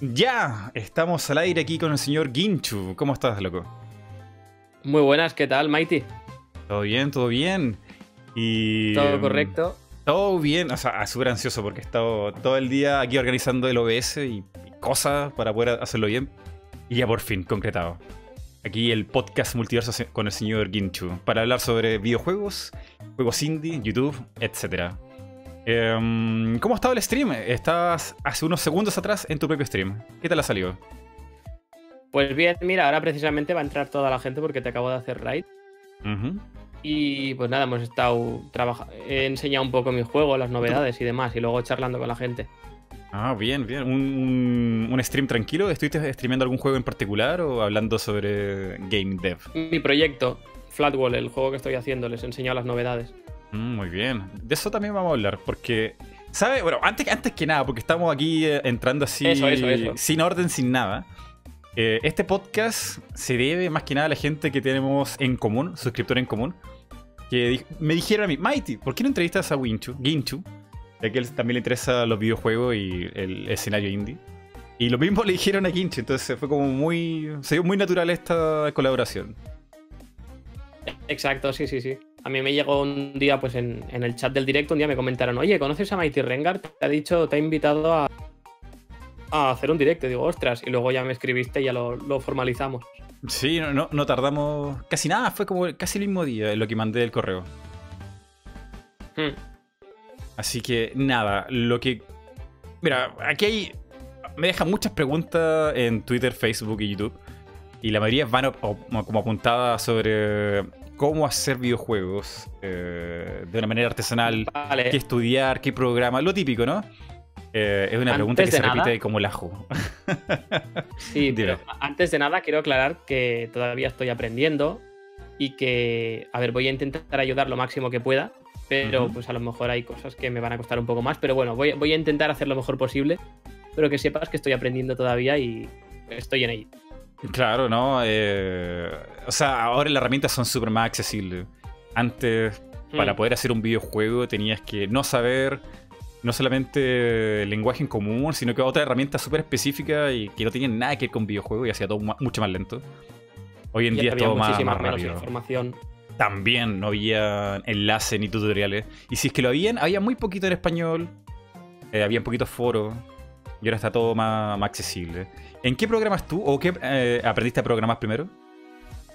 Ya, estamos al aire aquí con el señor Ginchu. ¿Cómo estás, loco? Muy buenas, ¿qué tal, Mighty? Todo bien, todo bien. Y, ¿Todo em, correcto? Todo bien, o sea, súper ansioso porque he estado todo el día aquí organizando el OBS y, y cosas para poder hacerlo bien. Y ya por fin, concretado. Aquí el podcast multiverso con el señor Ginchu para hablar sobre videojuegos, juegos indie, YouTube, etc. Em, ¿Cómo ha estado el stream? Estabas hace unos segundos atrás en tu propio stream. ¿Qué tal ha salido? Pues bien, mira, ahora precisamente va a entrar toda la gente porque te acabo de hacer raid. Y pues nada, hemos estado trabajando. He enseñado un poco mi juego, las novedades y demás, y luego charlando con la gente. Ah, bien, bien. ¿Un, un- un stream tranquilo? ¿Estuviste streameando algún juego en particular o hablando sobre game dev? Mi proyecto, Flatwall, el juego que estoy haciendo, les he enseñado las novedades. Mm, muy bien. De eso también vamos a hablar, porque... ¿Sabe? Bueno, antes, antes que nada, porque estamos aquí eh, entrando así Eso, eso, eso. sin orden, sin nada. eh, este podcast se debe más que nada a la gente que tenemos en común, suscriptor en común, que di- me dijeron a mí, Mighty, ¿por qué no entrevistas a Winchu, Ginchu? Ya que él también le interesan los videojuegos y el escenario indie. Y lo mismo le dijeron a Ginchu, entonces fue como muy... Se dio muy natural esta colaboración. Exacto, sí, sí, sí. A mí me llegó un día, pues en, en el chat del directo, un día me comentaron, oye, ¿conoces a Mighty Rengar? Te ha dicho, te ha invitado a, a hacer un directo. Y digo, ostras, y luego ya me escribiste y ya lo, lo formalizamos. Sí, no, no, no tardamos casi nada, fue como casi el mismo día en lo que mandé el correo. Hmm. Así que nada, lo que... Mira, aquí hay... Me dejan muchas preguntas en Twitter, Facebook y YouTube. Y la mayoría van como apuntadas sobre cómo hacer videojuegos eh, de una manera artesanal, Vale. qué estudiar, qué programa, lo típico, ¿no? Eh, es una Antes pregunta que se repite nada- como el ajo. Sí, pero antes de nada quiero aclarar que todavía estoy aprendiendo y que, a ver, voy a intentar ayudar lo máximo que pueda, pero pues a lo mejor hay cosas que me van a costar un poco más, pero bueno, voy, voy a intentar hacer lo mejor posible, pero que sepas que estoy aprendiendo todavía y estoy en ello. Claro, ¿no? Eh, o sea, ahora las herramientas son súper más accesibles. Antes, para Mm. poder hacer un videojuego, tenías que no saber no solamente el lenguaje en común, sino que otra herramienta súper específica y que no tienen nada que ver con videojuegos y hacía todo mucho más lento. Hoy en Y día es todo más, rápido. información. También no había enlaces ni tutoriales. Y si es que lo habían, había muy poquito en español. eh, había poquitos foros. Y ahora está todo más, más accesible. ¿En qué programas tú? ¿O qué eh, aprendiste a programar primero?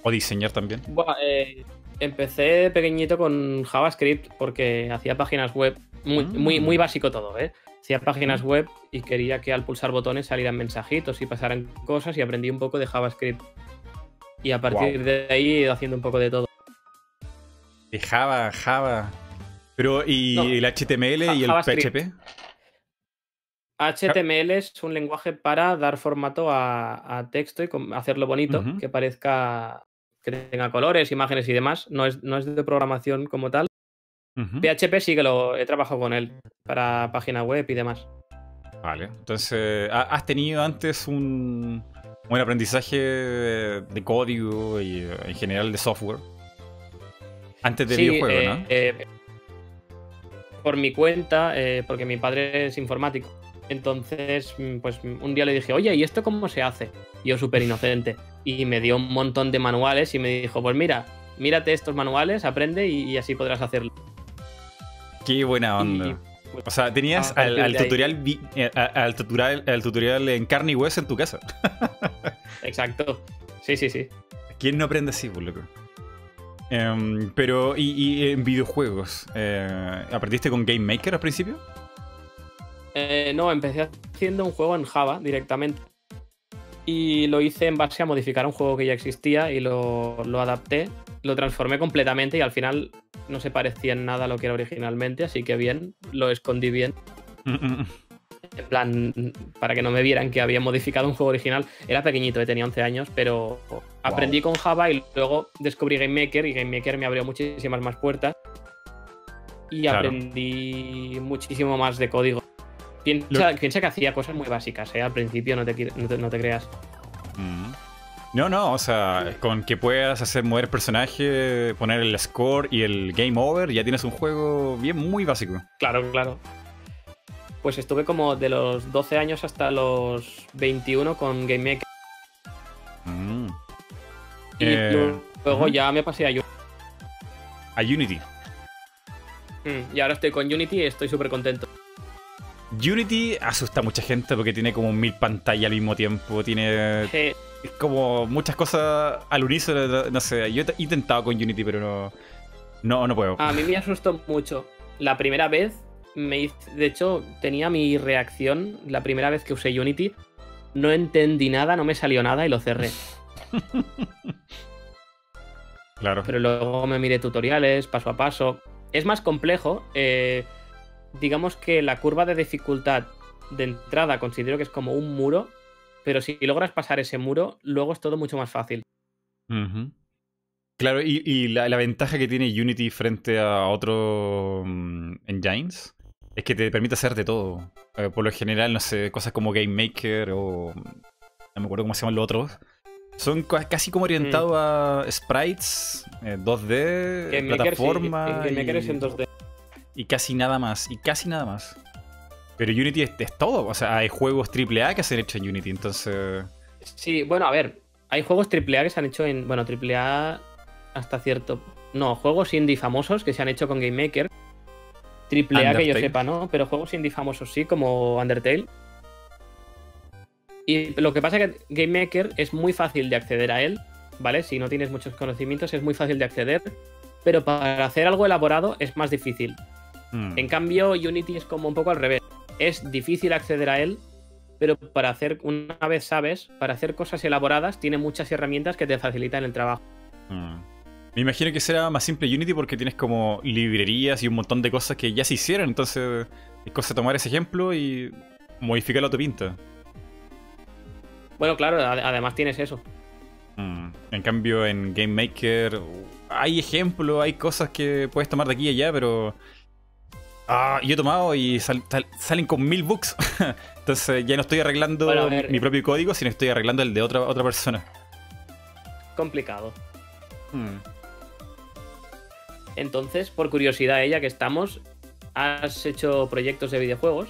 ¿O diseñar también? Buah, eh, empecé pequeñito con JavaScript porque hacía páginas web, muy, Mm. muy, muy básico todo, ¿eh? Hacía páginas web y quería que al pulsar botones salieran mensajitos y pasaran cosas y aprendí un poco de JavaScript. Y a partir Wow. de ahí he ido haciendo un poco de todo. De Java, Java. Pero, ¿y No, el HTML y el JavaScript. PHP? HTML es un lenguaje para dar formato a, a texto y hacerlo bonito, que parezca que tenga colores, imágenes y demás. No es, no es de programación como tal. PHP sí que lo he trabajado con él para página web y demás. Vale. Entonces, ¿ha- ¿has tenido antes un buen aprendizaje de código y eh, en general de software? Antes de Sí, videojuegos, eh, ¿no? eh, por mi cuenta, eh, porque mi padre es informático. Entonces, mm, pues mm, un día le dije, oye, ¿y esto cómo se hace? Y Yo súper inocente. Y me dio un montón de manuales y me dijo, pues mira, mírate estos manuales, aprende y, y así podrás hacerlo. Qué buena onda. y, pues, o sea, tenías partir al, tutorial, eh, al, tutorial, al tutorial en carne y hueso en tu casa. Exacto. Sí, sí, sí. ¿Quién no aprende así, por loco? Em, pero, ¿y, y en videojuegos? Eh, ¿Aprendiste con Game Maker al principio? Eh, no, empecé haciendo un juego en Java directamente. Y lo hice en base a modificar un juego que ya existía y lo, lo adapté, lo transformé completamente y al final no se parecía en nada a lo que era originalmente, así que bien, lo escondí bien. En plan, para que no me vieran que había modificado un juego original. Era pequeñito, eh, tenía 11 años, pero aprendí con Java y luego descubrí Game Maker y Game Maker me abrió muchísimas más puertas. Y Claro. aprendí muchísimo más de código. Piensa, piensa que hacía cosas muy básicas, ¿eh? Al principio, no te, qui- no te, no te creas. Mm. No, no, o sea, con que puedas hacer mover personaje, poner el score y el game over, ya tienes un juego bien muy básico. Claro, claro. Pues estuve como de los 12 años hasta los 21 con Game Maker. Mm. Y Eh, luego ya me pasé a Unity. A Unity. Mm, Y ahora estoy con Unity y estoy súper contento. Unity asusta a mucha gente porque tiene como mil pantallas al mismo tiempo. Tiene es como muchas cosas al unísono. No sé, yo he intentado con Unity, pero no. No, no puedo. A mí me asustó mucho. La primera vez, me hice- de hecho, tenía mi reacción la primera vez que usé Unity. No entendí nada, no me salió nada y lo cerré. Claro. Pero luego me miré tutoriales, paso a paso. Es más complejo. eh, digamos que la curva de dificultad de entrada considero que es como un muro. Pero si logras pasar ese muro, luego es todo mucho más fácil. Claro, y, y la, la ventaja que tiene Unity frente a otros mm, engines es que te permite hacer de todo. Eh, por lo general, no sé, cosas como Game Maker o. No me acuerdo cómo se llaman los otros. Son ca- casi como orientados a sprites, eh, 2D, Game Maker, sí, plataforma. Game Maker es en 2D. Y casi nada más. Y casi nada más. Pero Unity es, es todo. O sea, hay juegos AAA que se han hecho en Unity. Entonces. Sí, bueno, a ver. Hay juegos AAA que se han hecho en. Bueno, AAA hasta cierto. No, juegos indie famosos que se han hecho con Game Maker. AAA que yo sepa, ¿no? Pero juegos indie famosos sí, como Undertale. Y lo que pasa es que Game Maker es muy fácil de acceder a él, ¿vale? Si no tienes muchos conocimientos es muy fácil de acceder. Pero para hacer algo elaborado es más difícil. Hmm. En cambio, Unity es como un poco al revés. Es difícil acceder a él, pero para hacer, una vez sabes, para hacer cosas elaboradas, tiene muchas herramientas que te facilitan el trabajo. Mm. Me imagino que será más simple Unity porque tienes como librerías y un montón de cosas que ya se hicieron. Entonces, es cosa tomar ese ejemplo y modificarlo a tu pinta. Bueno, claro, ade- además tienes eso. Mm. En cambio, en Game Maker hay ejemplos, hay cosas que puedes tomar de aquí y allá, pero. Ah, yo he tomado y sal- sal- salen con mil bugs. Entonces, ya no estoy arreglando Bueno, mi eh. propio código, sino estoy arreglando el de otra, otra persona. Complicado. Mm. Entonces, por curiosidad, ella que estamos, ¿has hecho proyectos de videojuegos?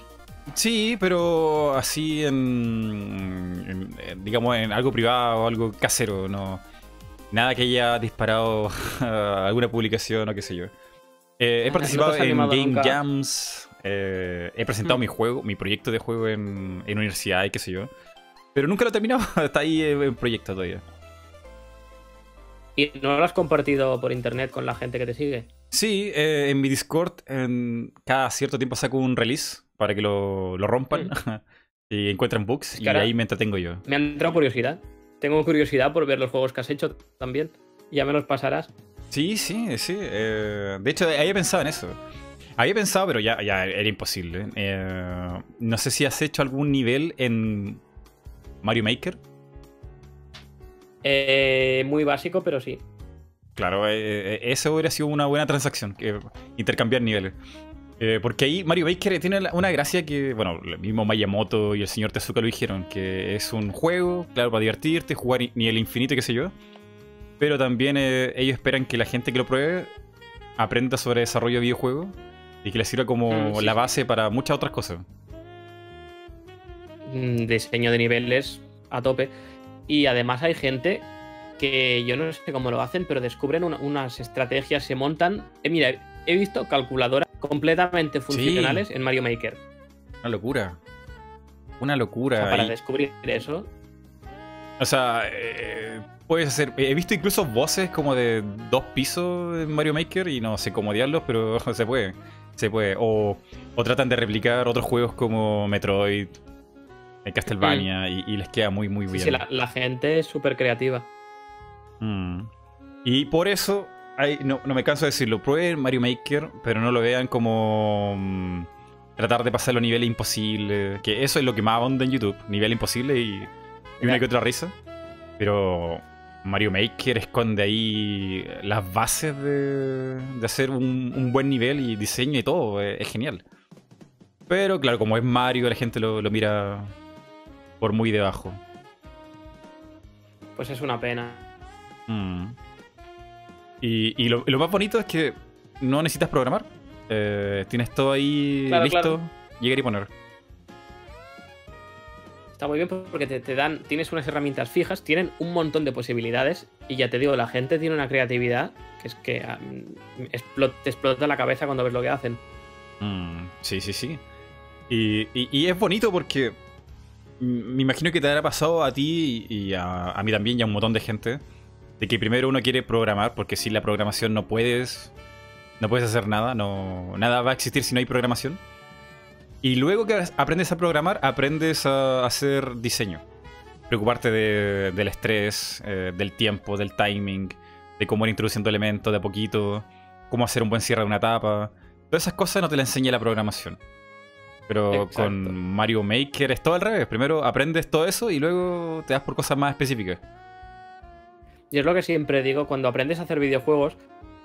Sí, pero así en, en- en, digamos en algo privado, algo casero, no nada que haya disparado alguna publicación o qué sé yo. Eh, he participado ¿no te has en Game nunca? Jams, eh, he presentado Hmm. mi juego, mi proyecto de juego en, en universidad y qué sé yo. Pero nunca lo he terminado, está ahí en en proyecto todavía. ¿Y no lo has compartido por internet con la gente que te sigue? Sí, eh, en mi Discord en, cada cierto tiempo saco un release para que lo, lo rompan y encuentren bugs y ahí me entretengo yo. Me ha entrado curiosidad. Tengo curiosidad por ver los juegos que has hecho también. Ya me los pasarás. Sí, sí, sí. eh, de hecho, había pensado en eso. Había pensado, pero ya, ya era imposible. Eh, no sé si has hecho algún nivel en Mario Maker. Eh, muy básico, pero sí. Claro, eh, eso hubiera sido una buena transacción, intercambiar niveles. Eh, porque ahí Mario Maker tiene una gracia que, bueno, el mismo Miyamoto y el señor Tezuka lo dijeron, que es un juego, claro, para divertirte, jugar i- nivel infinito, qué sé yo. Pero también eh, ellos esperan que la gente que lo pruebe aprenda sobre desarrollo de videojuegos y que le sirva como Mm, sí, la base para muchas otras cosas. Mm, Diseño de niveles a tope. Y además hay gente que yo no sé cómo lo hacen, pero descubren una- unas estrategias, se montan. Eh, mira, he visto calculadoras completamente funcionales en Mario Maker. Una locura. Una O locura. sea, para y- descubrir eso. O sea, eh, puedes hacer. He visto incluso voces como de dos pisos en Mario Maker y no sé cómo diablos, pero se puede. Se puede. O, o tratan de replicar otros juegos como Metroid, eh, Castlevania, y, y les queda muy, muy bien. sí, la, la gente es súper creativa. Mm. Y por eso, hay- no, no me canso de decirlo, prueben Mario Maker, pero no lo vean como mm, tratar de pasar los niveles imposibles, que eso es lo que más onda en YouTube, nivel imposible y, y una que otra risa. Pero Mario Maker esconde ahí las bases de, de hacer un, un buen nivel y diseño y todo, es, es genial. Pero claro, como es Mario, la gente lo, lo mira por muy debajo. Pues es una pena. Mm. Y, y lo, lo más bonito es que no necesitas programar. Eh, tienes todo ahí Claro, listo, claro. llegar y poner. Está muy bien porque te, te dan, tienes unas herramientas fijas, tienen un montón de posibilidades y ya te digo, la gente tiene una creatividad que es que explot- te explota la cabeza cuando ves lo que hacen. Mm, sí, sí, sí. Y, y- es bonito porque me imagino que te habrá pasado a ti y a, a mí también y a un montón de gente de que primero uno quiere programar porque sin la programación no puedes no puedes hacer nada, no nada va a existir si no hay programación. Y luego que aprendes a programar, aprendes a hacer diseño. Preocuparte de- del estrés, eh, del tiempo, del timing, de cómo ir introduciendo elementos de a poquito, cómo hacer un buen cierre de una etapa. Todas esas cosas no te las enseña la programación. Pero Exacto. con Mario Maker es todo al revés. Primero aprendes todo eso y luego te das por cosas más específicas. Y es lo que siempre digo, cuando aprendes a hacer videojuegos,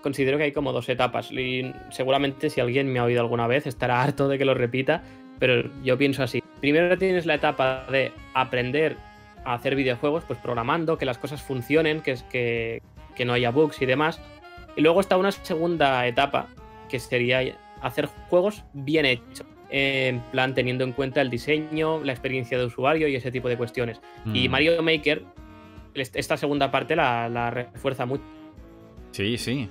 considero que hay como dos etapas. Y seguramente si alguien me ha oído alguna vez estará harto de que lo repita, pero yo pienso así. Primero tienes la etapa de aprender a hacer videojuegos, pues programando, que las cosas funcionen, que, es que, que no haya bugs y demás. Y luego está una segunda etapa, que sería hacer juegos bien hechos. En plan, teniendo en cuenta el diseño, la experiencia de usuario y ese tipo de cuestiones. Y Mm. Mario Maker, est- esta segunda parte la, la refuerza mucho. Sí, sí.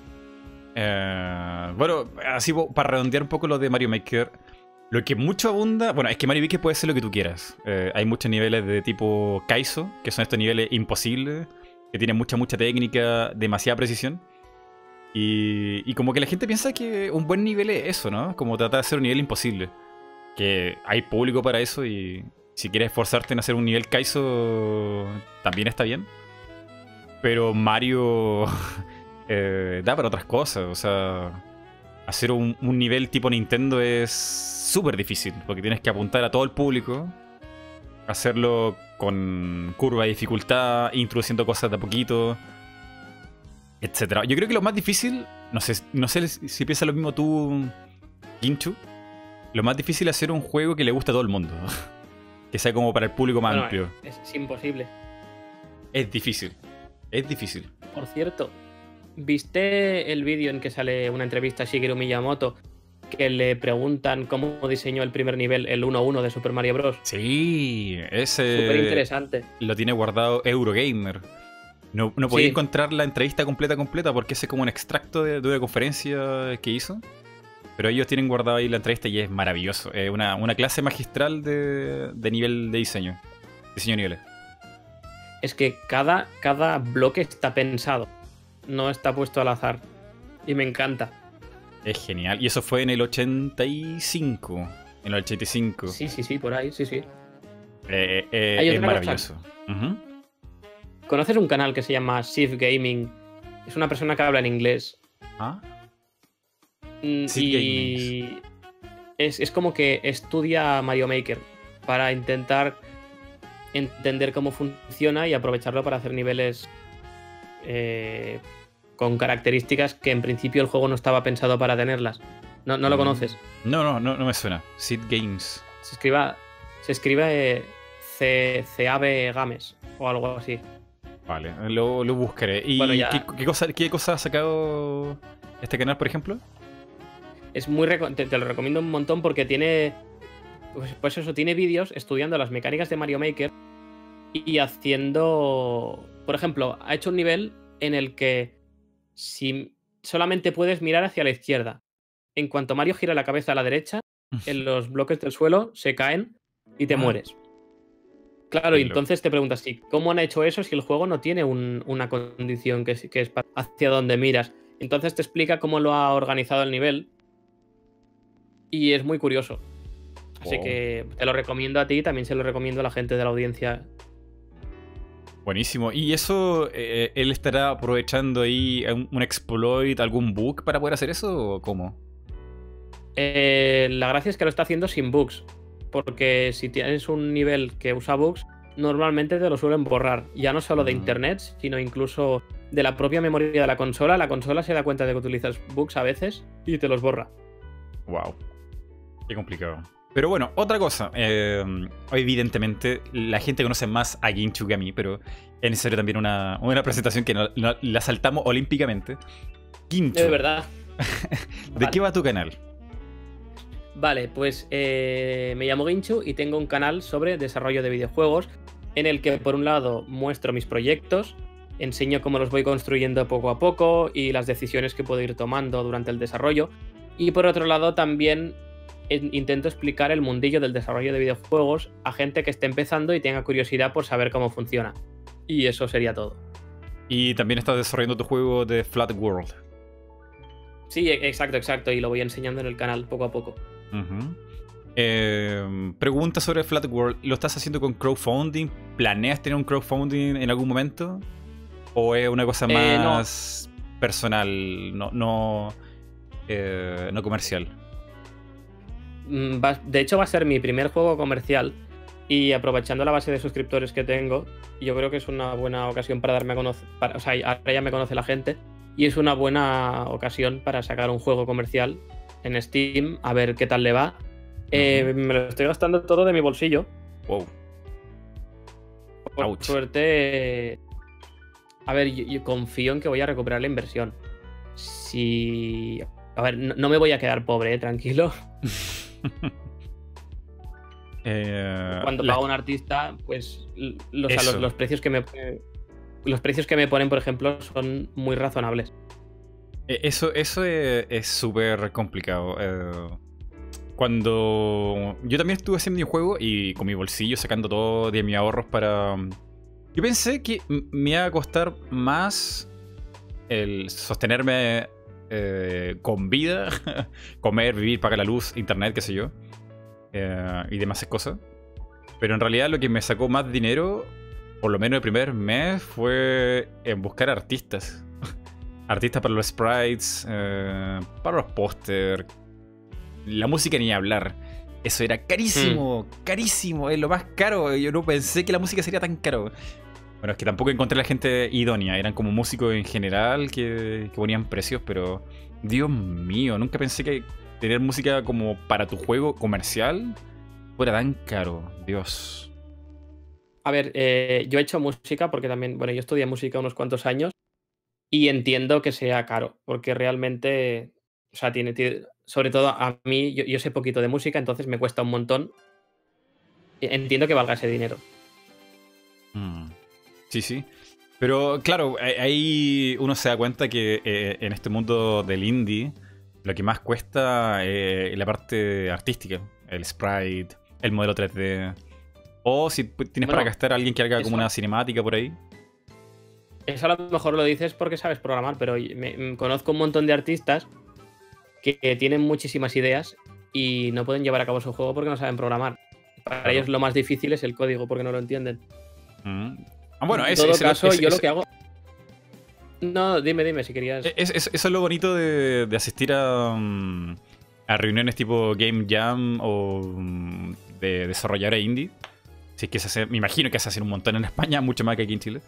Eh, bueno, así para redondear un poco lo de Mario Maker, lo que mucho abunda, bueno, es que Mario Maker puede ser lo que tú quieras. Eh, hay muchos niveles de tipo Kaizo, que son estos niveles imposibles, que tienen mucha, mucha técnica, demasiada precisión. Y, y como que la gente piensa que un buen nivel es eso, ¿no? Como tratar de hacer un nivel imposible. Que hay público para eso y si quieres esforzarte en hacer un nivel Kaizo, también está bien. Pero Mario eh, da para otras cosas. O sea, hacer un, un nivel tipo Nintendo es súper difícil. Porque tienes que apuntar a todo el público. Hacerlo con curva de dificultad, introduciendo cosas de a poquito, etcétera. Yo creo que lo más difícil, no sé, no sé si piensas lo mismo tú, Ginchu. Lo más difícil es hacer un juego que le guste a todo el mundo. que sea como para el público más Bueno, amplio. Es, es imposible. Es difícil. Es difícil. Por cierto, ¿viste el vídeo en que sale una entrevista a Shigeru Miyamoto que le preguntan cómo diseñó el primer nivel, el 1-1 de Super Mario Bros? Sí, ese Súper interesante. lo tiene guardado Eurogamer. No, no podía Sí. encontrar la entrevista completa completa porque ese es como un extracto de, de una conferencia que hizo. Pero ellos tienen guardado ahí la entrevista y es maravilloso. Es una, una clase magistral de, de nivel de diseño. Diseño de niveles. Es que cada, cada bloque está pensado, no está puesto al azar. Y me encanta. Es genial. Y eso fue en el 85. En el 85. Sí, sí, sí, por ahí, sí, sí. Eh, eh, Hay es maravilloso. ¿Conoces un canal que se llama Shift Gaming? Es una persona que habla en inglés. Ah, Mm, y es, es como que estudia Mario Maker para intentar entender cómo funciona y aprovecharlo para hacer niveles eh, con características que en principio el juego no estaba pensado para tenerlas. No, no lo Mm. conoces. No, no, no, no me suena. Sid Games. Se escriba, se escribe eh, CAB Games o algo así. Vale, lo, lo buscaré. ¿Y Bueno, ya- ¿qué, qué cosa, qué cosa ha sacado este canal, por ejemplo? Es muy te, te lo recomiendo un montón porque tiene. Pues, pues eso, tiene vídeos estudiando las mecánicas de Mario Maker y haciendo. Por ejemplo, ha hecho un nivel en el que si solamente puedes mirar hacia la izquierda. En cuanto Mario gira la cabeza a la derecha, en los bloques del suelo se caen y te Ah. mueres. Claro, y entonces te preguntas, ¿sí, ¿cómo han hecho eso si el juego no tiene un- una condición que, es- que es pa- hacia donde miras? Entonces te explica cómo lo ha organizado el nivel y es muy curioso. Así que te lo recomiendo a ti y también se lo recomiendo a la gente de la audiencia. Buenísimo. ¿Y eso, eh, él estará aprovechando ahí un, un exploit, algún bug para poder hacer eso o cómo? Eh, la gracia es que lo está haciendo sin bugs, porque si tienes un nivel que usa bugs, normalmente te lo suelen borrar, ya no solo de Mm. internet, sino incluso de la propia memoria de la consola. La consola se da cuenta de que utilizas bugs a veces y te los borra. Wow. Qué complicado. Pero bueno, otra cosa. eh, evidentemente, la gente conoce más a Ginchu que a mí, pero es necesario también una, una presentación que no- no- la saltamos olímpicamente. Ginchu, Es verdad. ¿de qué va tu canal? Vale, pues eh, me llamo Ginchu y tengo un canal sobre desarrollo de videojuegos en el que por un lado muestro mis proyectos, enseño cómo los voy construyendo poco a poco y las decisiones que puedo ir tomando durante el desarrollo. Y por otro lado también intento explicar el mundillo del desarrollo de videojuegos a gente que esté empezando y tenga curiosidad por saber cómo funciona. Y eso sería todo. Y también estás desarrollando tu juego de Flat World. Sí, e-, exacto, exacto. Y lo voy enseñando en el canal poco a poco. Em, pregunta sobre Flat World. ¿Lo estás haciendo con crowdfunding? ¿Planeas tener un crowdfunding en algún momento? ¿O es una cosa eh, más personal, no, no, eh, no comercial? Mm, de hecho, va a ser mi primer juego comercial. Y aprovechando la base de suscriptores que tengo, yo creo que es una buena ocasión para darme a conocer. o sea, ahora ya me conoce la gente. Y es una buena ocasión para sacar un juego comercial en Steam, a ver qué tal le va. Eh, me lo estoy gastando todo de mi bolsillo. Wow. Por suerte. A ver, yo, confío en que voy a recuperar la inversión. Si. A ver, no, me voy a quedar pobre, eh, tranquilo. Eh, Cuando pago a un artista, pues los, precios que me los precios que me ponen, por ejemplo, son muy razonables. E, eso, eso es súper complicado. Eh, cuando yo también estuve haciendo mi juego y con mi bolsillo sacando todo de mis ahorros para... Yo pensé que me iba a costar más el sostenerme eh, con vida, comer, vivir, pagar la luz, internet, qué sé yo, eh, y demás cosas. Pero en realidad lo que me sacó más dinero, por lo menos el primer mes, fue en buscar artistas. artistas para los sprites, eh, para los pósters, la música ni hablar. Eso era carísimo, mm. carísimo, es lo más caro. Yo no pensé que la música sería tan caro. Bueno, es que tampoco encontré la gente idónea. Eran como músicos en general que, ponían precios, pero Dios mío, nunca pensé que tener música como para tu juego comercial fuera tan caro. Dios. A ver, eh, yo he hecho música porque también, bueno, yo estudié música unos cuantos años y entiendo que sea caro, porque realmente, o sea, tiene, sobre todo a mí, yo, sé poquito de música, entonces me cuesta un montón. Entiendo que valga ese dinero. Mm. Sí, sí. Pero claro, ahí uno se da cuenta que eh, en este mundo del indie, lo que más cuesta es la parte artística, el sprite, el modelo 3D. O si tienes para gastar a alguien que haga como una cinemática por ahí. Eso a lo mejor lo dices porque sabes programar, pero me, conozco un montón de artistas que tienen muchísimas ideas y no pueden llevar a cabo su juego porque no saben programar. Para ellos lo más difícil es el código porque no lo entienden. Mm. Ah, bueno, en todo caso, yo lo que hago. No, dime, dime si querías. eso es lo bonito de, asistir a, mm, a, reuniones tipo Game Jam o mm, de desarrolladores indie. Si que se hace, me imagino que se hacen un montón en España, mucho más que aquí en Chile.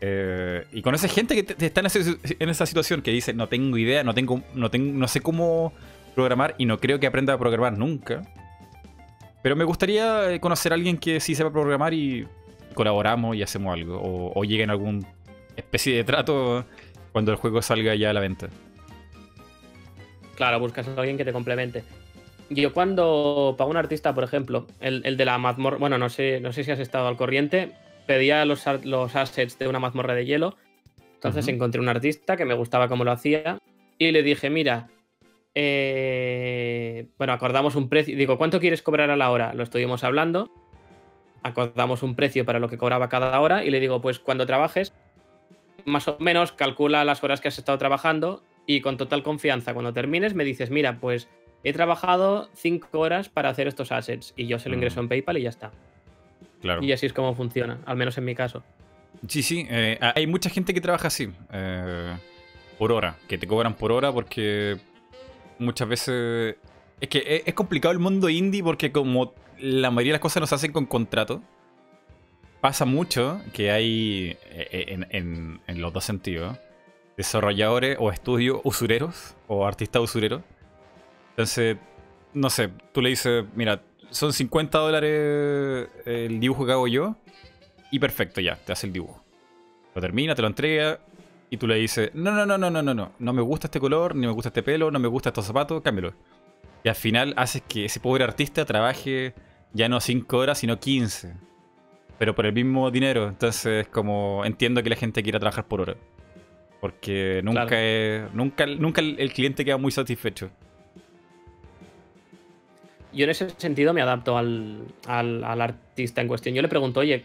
Eh, y con esa gente que está en, esa situación que dice, no tengo idea, no, tengo, no, tengo, no sé cómo programar y no creo que aprenda a programar nunca. Pero me gustaría eh, conocer a alguien que sí sepa programar y colaboramos y hacemos algo. O, o llegue en alguna especie de trato cuando el juego salga ya a la venta. Claro, buscas a alguien que te complemente. Yo cuando pago un artista, por ejemplo, el, el de la mazmorra, bueno, no sé, no sé si has estado al corriente, pedía los, los assets de una mazmorra de hielo. Entonces encontré un artista que me gustaba cómo lo hacía y le dije, mira, eh, bueno, acordamos un precio. Digo, ¿cuánto quieres cobrar a la hora? Lo estuvimos hablando. Acordamos un precio para lo que cobraba cada hora y le digo, pues cuando trabajes, más o menos calcula las horas que has estado trabajando y con total confianza, cuando termines, me dices, mira, pues he trabajado cinco horas para hacer estos assets y yo se lo ingreso en PayPal y ya está. Y así es como funciona, al menos en mi caso. Sí, sí, eh, hay mucha gente que trabaja así, eh, por hora, que te cobran por hora porque muchas veces... Es que es complicado el mundo indie porque como la mayoría de las cosas no se hacen con contrato, pasa mucho que hay eh, en, en los dos sentidos, desarrolladores o estudios usureros o artistas usureros. Entonces, no sé, tú le dices, mira, son 50 dólares el dibujo que hago yo. Y perfecto, ya, te hace el dibujo. Lo termina, te lo entrega. Y tú le dices, no, no, no, no, no, no, no. No me gusta este color, ni me gusta este pelo, no me gusta estos zapatos, cámbialo. Y al final haces que ese pobre artista trabaje ya no 5 horas, sino 15. Pero por el mismo dinero. Entonces, como entiendo que la gente quiera trabajar por hora. Porque nunca, Claro. es- nunca, nunca el, el cliente queda muy satisfecho. Yo en ese sentido me adapto al, al- al artista en cuestión. Yo le pregunto, oye,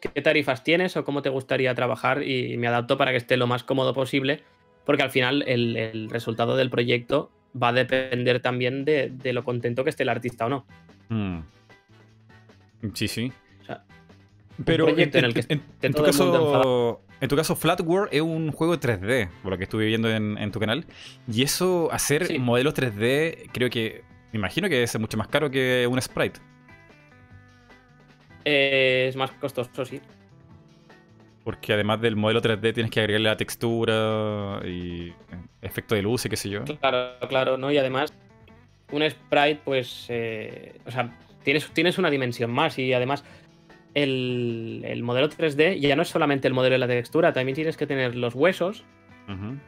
¿qué tarifas tienes o cómo te gustaría trabajar? Y me adapto para que esté lo más cómodo posible, porque al final el, el resultado del proyecto va a depender también de, de lo contento que esté el artista o no. Mm. Sí, sí. O sea, Pero en el que en, tu caso, en tu caso, Flat World es un juego 3D, por lo que estuve viendo en, tu canal. Y eso, hacer Sí. modelos 3D, creo que. Me imagino que es mucho más caro que un sprite. Eh, es más costoso, sí. Porque además del modelo 3D tienes que agregarle la textura y efecto de luz y qué sé yo. Claro, claro, ¿no? Y además, un sprite, pues. eh, o sea, tienes, tienes una dimensión más. Y además, el, el modelo 3D ya no es solamente el modelo de la textura, también tienes que tener los huesos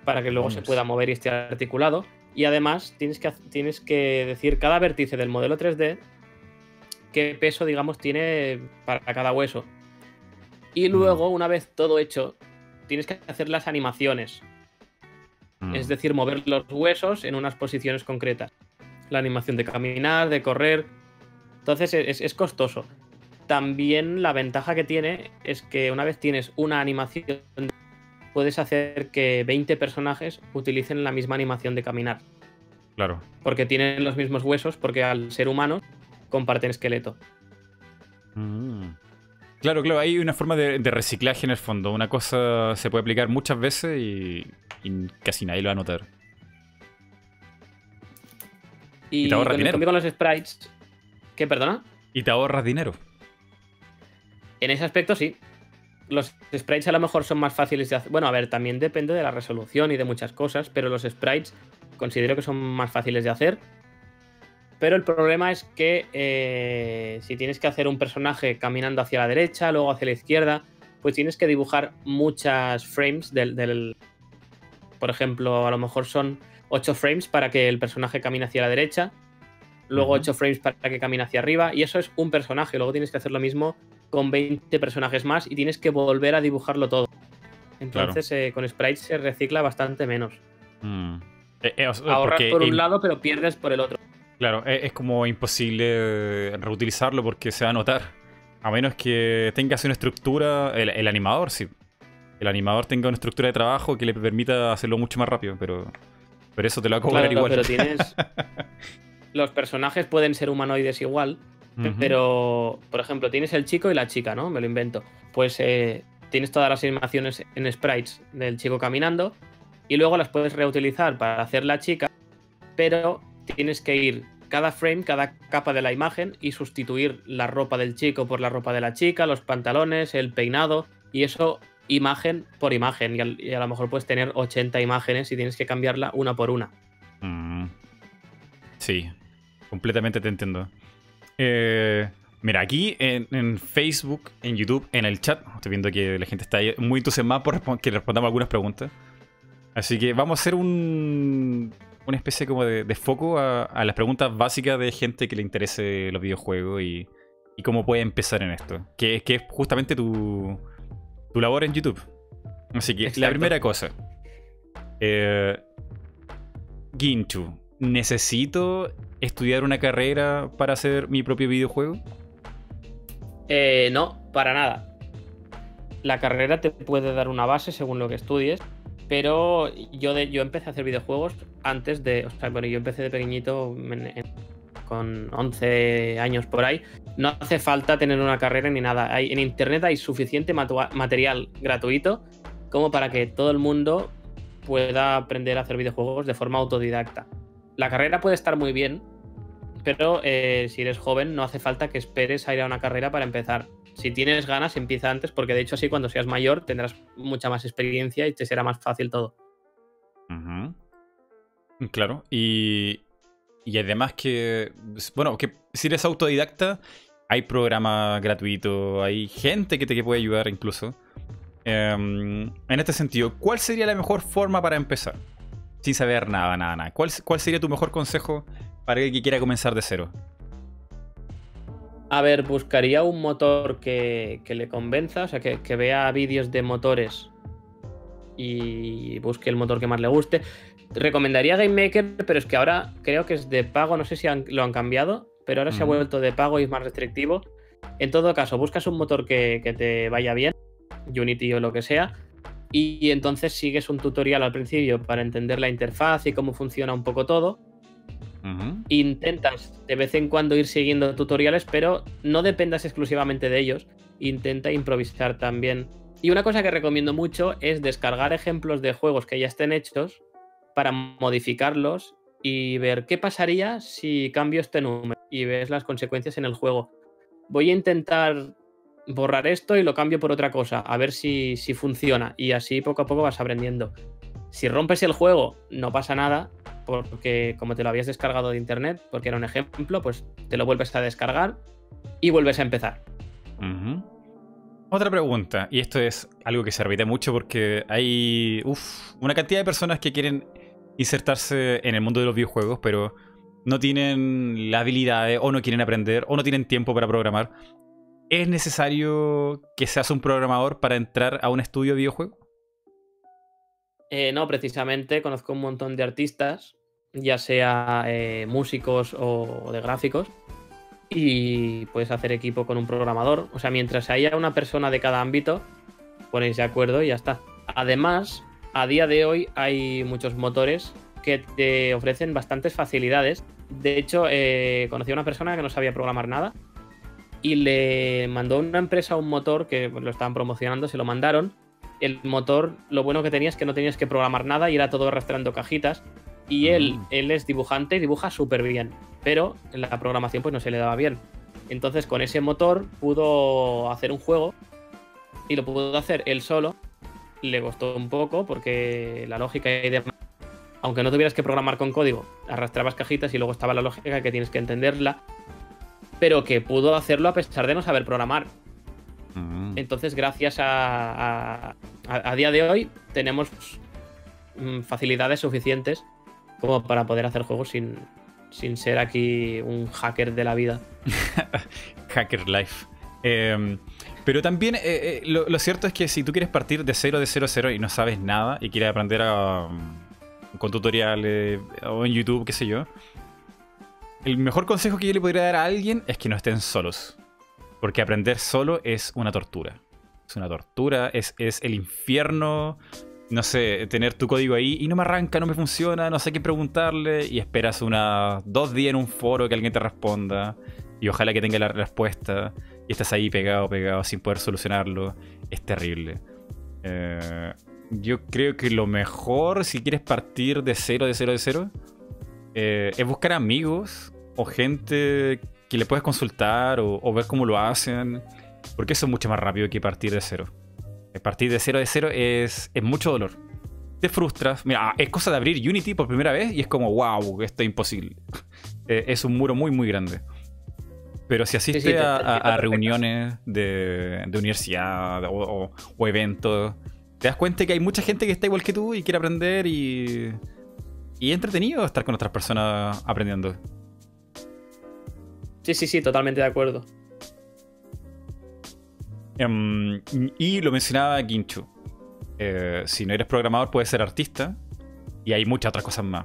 para que luego se pueda mover y esté articulado. Y además, tienes que, tienes que decir cada vértice del modelo 3D qué peso, digamos, tiene para cada hueso. Y luego, una vez todo hecho, tienes que hacer las animaciones. Es decir, mover los huesos en unas posiciones concretas. La animación de caminar, de correr. Entonces es, es costoso. También la ventaja que tiene es que una vez tienes una animación, puedes hacer que 20 personajes utilicen la misma animación de caminar. Claro. Porque tienen los mismos huesos, porque al ser humanos comparten esqueleto. Mm. Claro, claro, hay una forma de, de reciclaje en el fondo. Una cosa se puede aplicar muchas veces y, y casi nadie lo va a notar. Y, te ahorras con, en dinero. con los sprites. ¿Qué, perdona? Y te ahorras dinero. En ese aspecto sí. Los sprites a lo mejor son más fáciles de hacer. Bueno, a ver, también depende de la resolución y de muchas cosas, pero los sprites considero que son más fáciles de hacer. Pero el problema es que eh, si tienes que hacer un personaje caminando hacia la derecha, luego hacia la izquierda, pues tienes que dibujar muchas frames del... del- por ejemplo, a lo mejor son 8 frames para que el personaje camine hacia la derecha, luego Ujú. 8 frames para que camine hacia arriba, y eso es un personaje. Luego tienes que hacer lo mismo con 20 personajes más y tienes que volver a dibujarlo todo. Entonces, eh, con sprites se recicla bastante menos. Mm. Eh, eh, o sea, Ahorras por un lado, pero pierdes por el otro. Claro, es, es como imposible reutilizarlo porque se va a notar. A menos que tengas una estructura. El, el animador, sí. El animador tenga una estructura de trabajo que le permita hacerlo mucho más rápido, pero. Pero eso te lo va a cobrar Claro, igual. pero tienes. Los personajes pueden ser humanoides igual, pero, por ejemplo, tienes el chico y la chica, ¿no? Me lo invento. Pues eh, tienes todas las animaciones en sprites del chico caminando y luego las puedes reutilizar para hacer la chica, pero tienes que ir cada frame, cada capa de la imagen y sustituir la ropa del chico por la ropa de la chica, los pantalones, el peinado y eso imagen por imagen. Y, al- y a lo mejor puedes tener 80 imágenes y tienes que cambiarla una por una. Mm. Sí, completamente te entiendo. Eh, mira, aquí en, en Facebook, en YouTube, en el chat, estoy viendo que la gente está ahí muy entusiasmada por que respondamos algunas preguntas. Así que vamos a hacer un, una especie como de, de foco a, a las preguntas básicas de gente que le interese los videojuegos y, y cómo puede empezar en esto. Que, que es justamente tu, tu labor en YouTube. Así que la Exacto. primera cosa. Eh, Ginchu, ¿necesito estudiar una carrera para hacer mi propio videojuego? Eh, no, para nada. La carrera te puede dar una base según lo que estudies, pero yo, yo empecé a hacer videojuegos antes de. O sea, bueno, yo empecé de pequeñito con 11 años por ahí. No hace falta tener una carrera ni nada. Hay, en internet hay suficiente material gratuito como para que todo el mundo pueda aprender a hacer videojuegos de forma autodidacta. La carrera puede estar muy bien, pero eh, si eres joven no hace falta que esperes a ir a una carrera para empezar. Si tienes ganas, empieza antes, porque de hecho así cuando seas mayor tendrás mucha más experiencia y te será más fácil todo. Claro, y, y además que, bueno, que si eres autodidacta, hay programas gratuitos, hay gente que te puede ayudar incluso. Em, en este sentido, ¿cuál sería la mejor forma para empezar? Sin saber nada, nada, nada. ¿Cuál, cuál sería tu mejor consejo para el que quiera comenzar de cero? A ver, buscaría un motor que, le convenza, o sea, que, vea vídeos de motores y busque el motor que más le guste. Recomendaría GameMaker, pero es que ahora creo que es de pago, no sé si lo han cambiado, pero ahora se ha vuelto de pago y es más restrictivo. En todo caso, buscas un motor que, que te vaya bien, Unity o lo que sea, y entonces sigues un tutorial al principio para entender la interfaz y cómo funciona un poco todo Intentas de vez en cuando ir siguiendo tutoriales, pero no dependas exclusivamente de ellos. Intenta improvisar también. Y una cosa que recomiendo mucho es descargar ejemplos de juegos que ya estén hechos para modificarlos y ver qué pasaría si cambio este número y ves las consecuencias en el juego. Voy a intentar borrar esto y lo cambio por otra cosa, a ver si, si funciona. Y así poco a poco vas aprendiendo. Si rompes el juego, no pasa nada, porque como te lo habías descargado de internet, porque era un ejemplo, pues te lo vuelves a descargar y vuelves a empezar. Otra pregunta, y esto es algo que se repite mucho porque hay una cantidad de personas que quieren insertarse en el mundo de los videojuegos, pero no tienen la habilidad o no quieren aprender o no tienen tiempo para programar. ¿Es necesario que seas un programador para entrar a un estudio de videojuegos? Eh, no, precisamente conozco un montón de artistas, ya sea eh, músicos o de gráficos, y puedes hacer equipo con un programador. O sea, mientras haya una persona de cada ámbito, ponéis de acuerdo y ya está. Además, a día de hoy hay muchos motores que te ofrecen bastantes facilidades. De hecho, eh, conocí a una persona que no sabía programar nada y le mandó una empresa un motor que lo estaban promocionando, se lo mandaron el motor, lo bueno que tenía es que no tenías que programar nada y era todo arrastrando cajitas. Y él, mm. él es dibujante y dibuja súper bien, pero en la programación pues no se le daba bien. Entonces con ese motor pudo hacer un juego y lo pudo hacer él solo. Le costó un poco porque la lógica y demás, aunque no tuvieras que programar con código, arrastrabas cajitas y luego estaba la lógica que tienes que entenderla, pero que pudo hacerlo a pesar de no saber programar. Mm. Entonces, gracias a, a, día de hoy, tenemos mm, facilidades suficientes como para poder hacer juegos sin, sin ser aquí un hacker de la vida. hacker life. Em, pero también eh, eh, lo, cierto es que si tú quieres partir de cero, de cero, cero y no sabes nada y quieres aprender a, con tutoriales o en YouTube, qué sé yo, el mejor consejo que yo le podría dar a alguien es que no estén solos. Porque aprender solo es una tortura. Es una tortura, es, es el infierno. No sé, tener tu código ahí y no me arranca, no me funciona, no sé qué preguntarle y esperas unas dos días en un foro que alguien te responda y ojalá que tenga la respuesta y estás ahí pegado, pegado sin poder solucionarlo. Es terrible. Eh, yo creo que lo mejor si quieres partir de cero, de cero, de cero, eh, es buscar amigos o gente que le puedes consultar o, ver cómo lo hacen, porque eso es mucho más rápido que partir de cero. Partir de cero de cero es, es mucho dolor. Te frustras. Mira, es cosa de abrir Unity por primera vez y es como, wow, esto es imposible. Eh, es un muro muy, muy grande. Pero si asiste a, reuniones de, universidad o, eventos, te das cuenta que hay mucha gente que está igual que tú y quiere aprender y, y es entretenido estar con otras personas aprendiendo. Sí, sí, sí, totalmente de acuerdo. Em, y lo mencionaba Ginchu. Eh, si no eres programador, puedes ser artista. Y hay muchas otras cosas más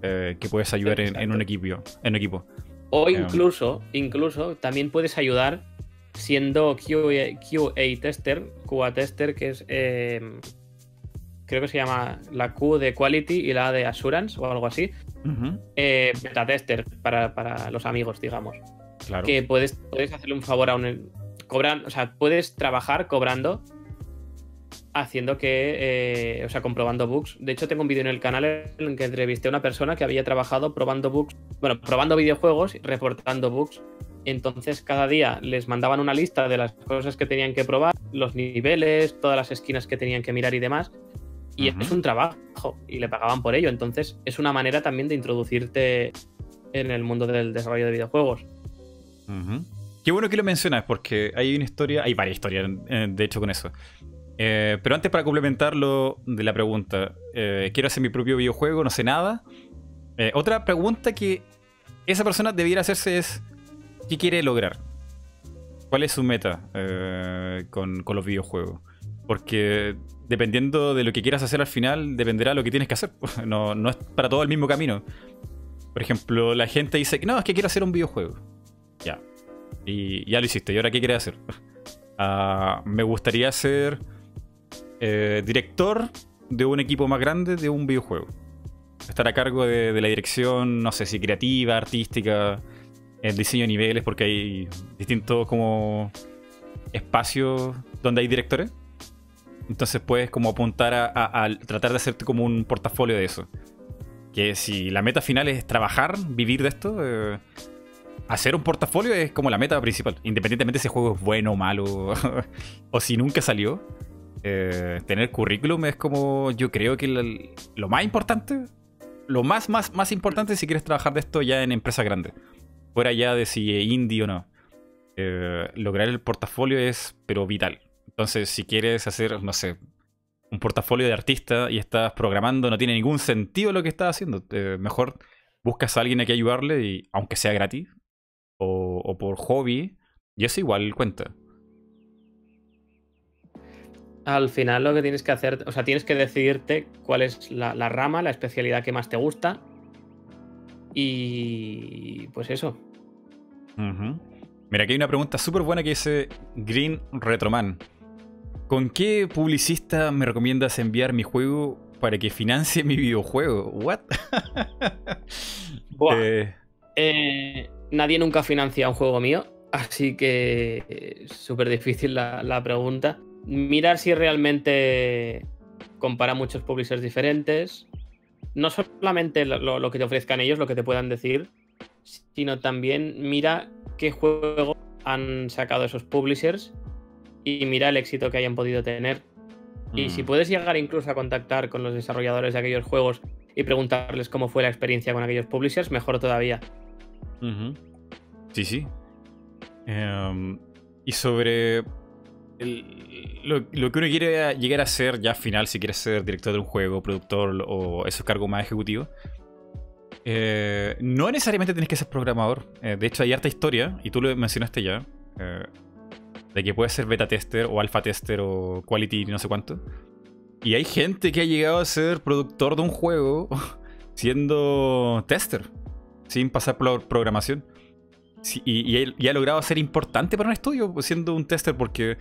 eh, que puedes ayudar en, un equipo, en equipo. O em. incluso, incluso, también puedes ayudar siendo QA, tester, QA tester, que es. Em, creo que se llama la Q de Quality y la de Assurance o algo así. Eh, beta tester para, para los amigos, digamos. Que puedes, puedes hacerle un favor a un. Cobran, o sea, puedes trabajar cobrando haciendo que, eh, o sea, comprobando bugs. De hecho, tengo un vídeo en el canal en que entrevisté a una persona que había trabajado probando bugs, bueno, probando videojuegos y reportando bugs. Entonces, cada día les mandaban una lista de las cosas que tenían que probar, los niveles, todas las esquinas que tenían que mirar y demás. Y es un trabajo y le pagaban por ello. Entonces, es una manera también de introducirte en el mundo del desarrollo de videojuegos. Qué bueno que lo mencionas, porque hay una historia, hay varias historias, de hecho, con eso. Eh, pero antes, para complementarlo de la pregunta, eh, quiero hacer mi propio videojuego, no sé nada. Eh, otra pregunta que esa persona debiera hacerse es qué quiere lograr. ¿Cuál es su meta eh, con, con los videojuegos? Porque dependiendo de lo que quieras hacer al final, dependerá de lo que tienes que hacer. No, no es para todo el mismo camino. Por ejemplo, la gente dice, no, es que quiero hacer un videojuego. Ya. Y ya lo hiciste. ¿Y ahora qué quieres hacer? Ah, me gustaría ser eh, director de un equipo más grande de un videojuego. Estar a cargo de, la dirección, no sé si creativa, artística, el diseño de niveles, porque hay distintos como espacios donde hay directores. Entonces puedes como apuntar a tratar de hacerte como un portafolio de eso. Que si la meta final es trabajar, vivir de esto, eh, hacer un portafolio es como la meta principal. Independientemente si ese juego es bueno o malo, o si nunca salió. eh, tener currículum es como, yo creo que lo más importante, lo más, más, más importante si quieres trabajar de esto ya en empresas grandes. Fuera ya de si es indie o no. Eh, lograr el portafolio es, pero vital. Entonces, si quieres hacer, no sé, un portafolio de artista y estás programando, no tiene ningún sentido lo que estás haciendo. Eh, mejor buscas a alguien a que ayudarle, y, aunque sea gratis o, o por hobby, y eso igual cuenta. Al final lo que tienes que hacer, o sea, tienes que decidirte cuál es la, la rama, la especialidad que más te gusta. Y pues eso. Mira, aquí hay una pregunta súper buena que dice Green Retroman. ¿Con qué publicista me recomiendas enviar mi juego para que financie mi videojuego? ¿What? Buah. Eh, Eh, nadie nunca financia un juego mío, así que súper difícil la, la pregunta. Mirar si realmente compara muchos publishers diferentes. No solamente lo, lo- lo que te ofrezcan ellos, lo que te puedan decir, sino también mira qué juego han sacado esos publishers y mira el éxito que hayan podido tener. Y si mm. puedes llegar incluso a contactar con los desarrolladores de aquellos juegos y preguntarles cómo fue la experiencia con aquellos publishers, mejor todavía. Sí, sí. Em, y sobre lo, lo que uno quiere llegar a ser ya final, si quieres ser director de un juego, productor o esos cargos más ejecutivos, eh, no necesariamente tienes que ser programador. Eh, de hecho, hay harta historia, y tú lo mencionaste ya, eh, de que puedes ser beta tester o alfa tester o quality no sé cuánto. Y hay gente que ha llegado a ser productor de un juego siendo tester sin pasar por programación. Sí, y, y, y ha logrado ser importante para un estudio siendo un tester porque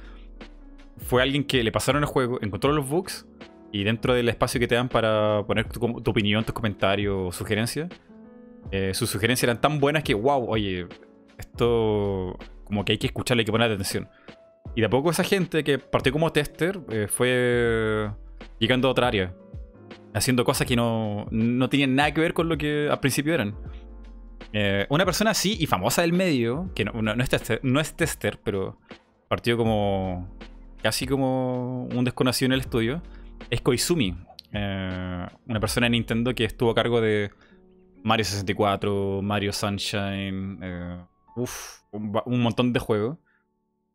fue alguien que le pasaron el juego, encontró los bugs y dentro del espacio que te dan para poner tu, tu opinión, tus comentarios, sugerencias, eh, sus sugerencias eran tan buenas que, wow, oye, esto como que hay que escucharle, hay que poner atención. Y de a poco esa gente que partió como tester eh, fue llegando a otra área, haciendo cosas que no, no tenían nada que ver con lo que al principio eran. Eh, una persona así y famosa del medio, que no, no- no es tester, no es tester, pero partió como casi como un desconocido en el estudio, es Koizumi. Eh, una persona de Nintendo que estuvo a cargo de Mario 64, Mario Sunshine, eh, uf, un, un montón de juegos.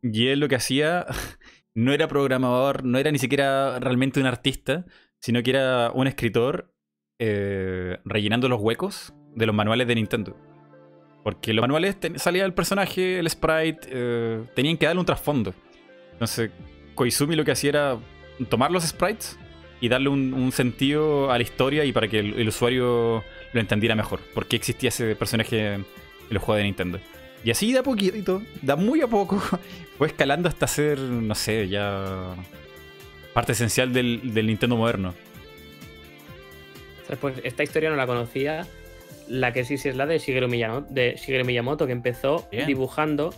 Y él lo que hacía no era programador, no era ni siquiera realmente un artista, sino que era un escritor eh, rellenando los huecos de los manuales de Nintendo. Porque los manuales salía el personaje, el sprite, eh, tenían que darle un trasfondo. Entonces, Koizumi lo que hacía era tomar los sprites y darle un, un sentido a la historia y para que el, usuario lo entendiera mejor. Por qué existía ese personaje en los juegos de Nintendo. Y así de a poquito, da muy a poco, fue escalando hasta ser, no sé, ya parte esencial del, del Nintendo moderno. Pues esta historia no la conocía. La que sí sí es la de Shigeru Miyamoto, de Shigeru Miyamoto que empezó Bien. dibujando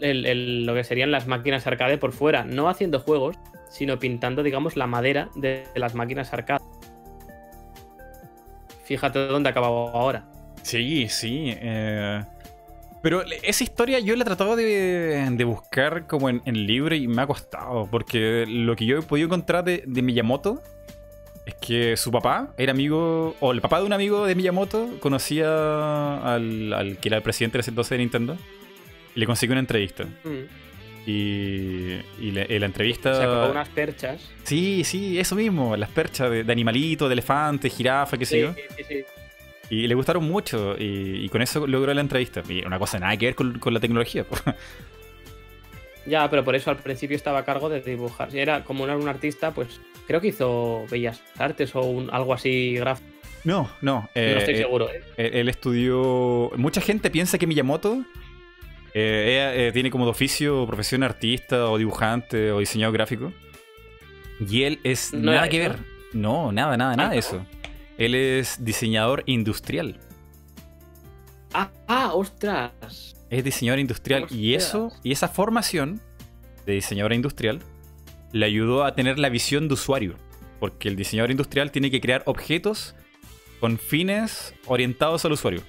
el- el- lo que serían las máquinas arcade por fuera, no haciendo juegos, sino pintando, digamos, la madera de, las máquinas arcade. Fíjate dónde ha acabado ahora. Sí, sí. eh, Pero esa historia yo la he tratado de, de buscar como en, en libro y me ha costado. Porque lo que yo he podido encontrar de, de Miyamoto es que su papá era amigo, o el papá de un amigo de Miyamoto conocía al, al que era el presidente de ese entonces de Nintendo. Y le consiguió una entrevista. Mm. Y, y la, y la entrevista. Sacó unas perchas. Sí, sí, eso mismo. Las perchas de, de animalito, de elefante, jirafa, qué sé yo. Sí, sí, sí. Y le gustaron mucho y, con eso logró la entrevista. Y una cosa nada que ver con, la tecnología. Ya, pero por eso al principio estaba a cargo de dibujar. Si era como un, artista, pues creo que hizo Bellas Artes o un, algo así gráfico. No, no. no estoy eh, seguro. ¿eh? Él estudió... Mucha gente piensa que Miyamoto eh, tiene como de oficio profesión artista o dibujante o diseñador gráfico. Y él es nada que ver. No, nada, nada, nada de eso. Él es diseñador industrial. Ah, ah, ostras. Es diseñador industrial y eso y esa formación de diseñador industrial le ayudó a tener la visión de usuario, porque el diseñador industrial tiene que crear objetos con fines orientados al usuario.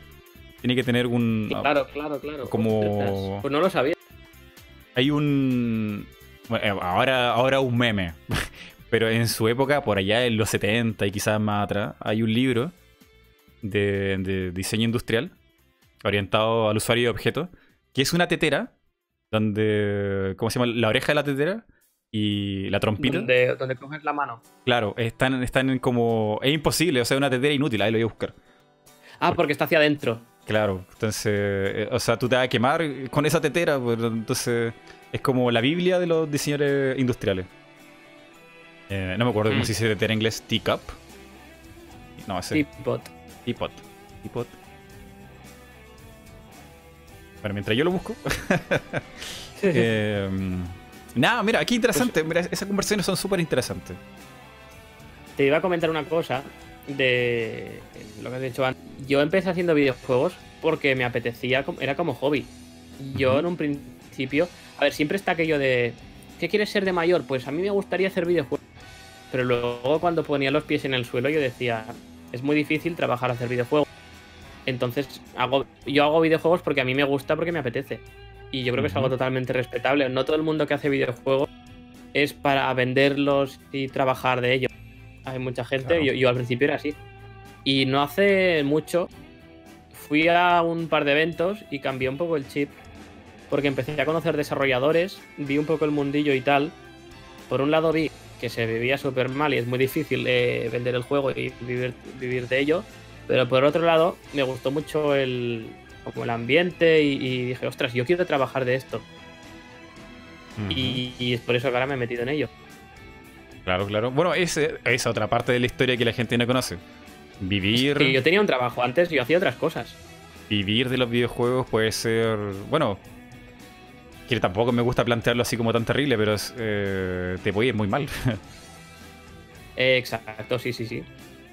Tiene que tener un Claro, claro, claro. Como pues no lo sabía. Hay un eh, ahora ahora un meme Pero en su época, por allá en los 70 y quizás más atrás, hay un libro de, diseño industrial orientado al usuario de objetos, que es una tetera, donde, ¿cómo se llama? La oreja de la tetera y la trompita. Donde, coges la mano. Claro, están, están como... Es imposible, o sea, una tetera inútil, ahí lo voy a buscar. Ah, porque está hacia adentro. Claro, entonces, eh, o sea, tú te vas a quemar con esa tetera, pues, entonces es como la Biblia de los diseñadores industriales. Eh, no me acuerdo cómo mm. se dice en inglés. Teacup. No, ese. Teapot. Teapot. Teapot. Bueno, mientras yo lo busco. eh, nada, mira, aquí interesante. Mira, esas conversaciones son súper interesantes. Te iba a comentar una cosa de lo que has dicho antes. Yo empecé haciendo videojuegos porque me apetecía, era como hobby. Yo en un principio, a ver, siempre está aquello de, ¿qué quieres ser de mayor? Pues a mí me gustaría hacer videojuegos. Pero luego cuando ponía los pies en el suelo yo decía, es muy difícil trabajar hacer videojuegos. Entonces hago, yo hago videojuegos porque a mí me gusta, porque me apetece. Y yo creo que es algo totalmente respetable. No todo el mundo que hace videojuegos es para venderlos y trabajar de ellos. Hay mucha gente, yo, al principio era así. Y no hace mucho fui a un par de eventos y cambié un poco el chip. Porque empecé a conocer desarrolladores, vi un poco el mundillo y tal. Por un lado vi que se vivía súper mal y es muy difícil eh, vender el juego y vivir, vivir de ello. Pero por otro lado, me gustó mucho el, como el ambiente y, dije, ostras, yo quiero trabajar de esto. y, es por eso que ahora me he metido en ello. Claro, claro. Bueno, es, es otra parte de la historia que la gente no conoce. Vivir. yo tenía un trabajo antes, yo hacía otras cosas. Vivir de los videojuegos puede ser. Bueno, que tampoco me gusta plantearlo así como tan terrible, pero eh, te voy ir muy mal. Exacto, sí, sí, sí.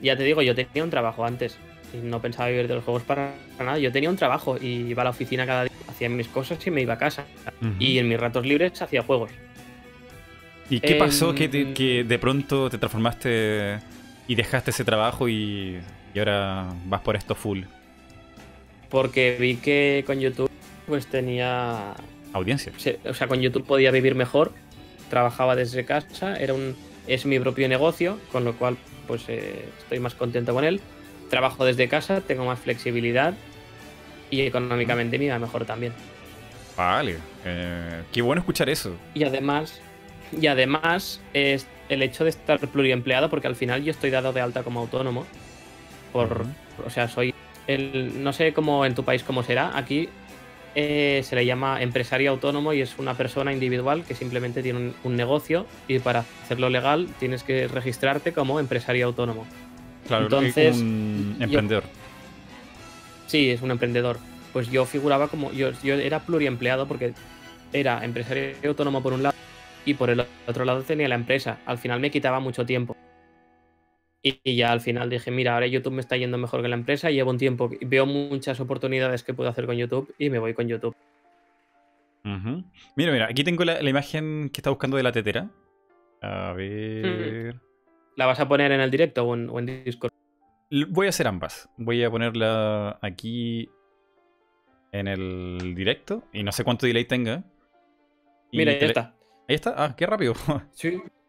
Ya te digo, yo tenía un trabajo antes y no pensaba vivir de los juegos para nada. Yo tenía un trabajo y iba a la oficina cada día, hacía mis cosas y me iba a casa. Y en mis ratos libres hacía juegos. ¿Y qué pasó que, que, de pronto te transformaste y dejaste ese trabajo y, y ahora vas por esto full? Porque vi que con YouTube pues tenía audiencia. o sea, con YouTube podía vivir mejor, trabajaba desde casa, era un, es mi propio negocio, con lo cual pues eh, estoy más contento con él. Trabajo desde casa, tengo más flexibilidad y económicamente me iba mejor también. Vale, eh, qué bueno escuchar eso. Y además, y además es el hecho de estar pluriempleado, porque al final yo estoy dado de alta como autónomo. Por, O sea, soy el, no sé cómo en tu país cómo será. Aquí eh, se le llama empresario autónomo y es una persona individual que simplemente tiene un, negocio y para hacerlo legal tienes que registrarte como empresario autónomo. Claro, Entonces, un emprendedor. sí, es un emprendedor. Pues yo figuraba como. Yo, yo era pluriempleado porque era empresario autónomo por un lado y por el otro lado tenía la empresa. Al final me quitaba mucho tiempo. Y, ya al final dije, mira, ahora YouTube me está yendo mejor que la empresa, llevo un tiempo, veo muchas oportunidades que puedo hacer con YouTube y me voy con YouTube. Mira, mira, aquí tengo la, imagen que está buscando de la tetera. A ver. ¿La vas a poner en el directo o en, Discord? Voy a hacer ambas. Voy a ponerla aquí en el directo y no sé cuánto delay tenga. Mira, ahí está. Ahí está. Ah, qué rápido. Sí.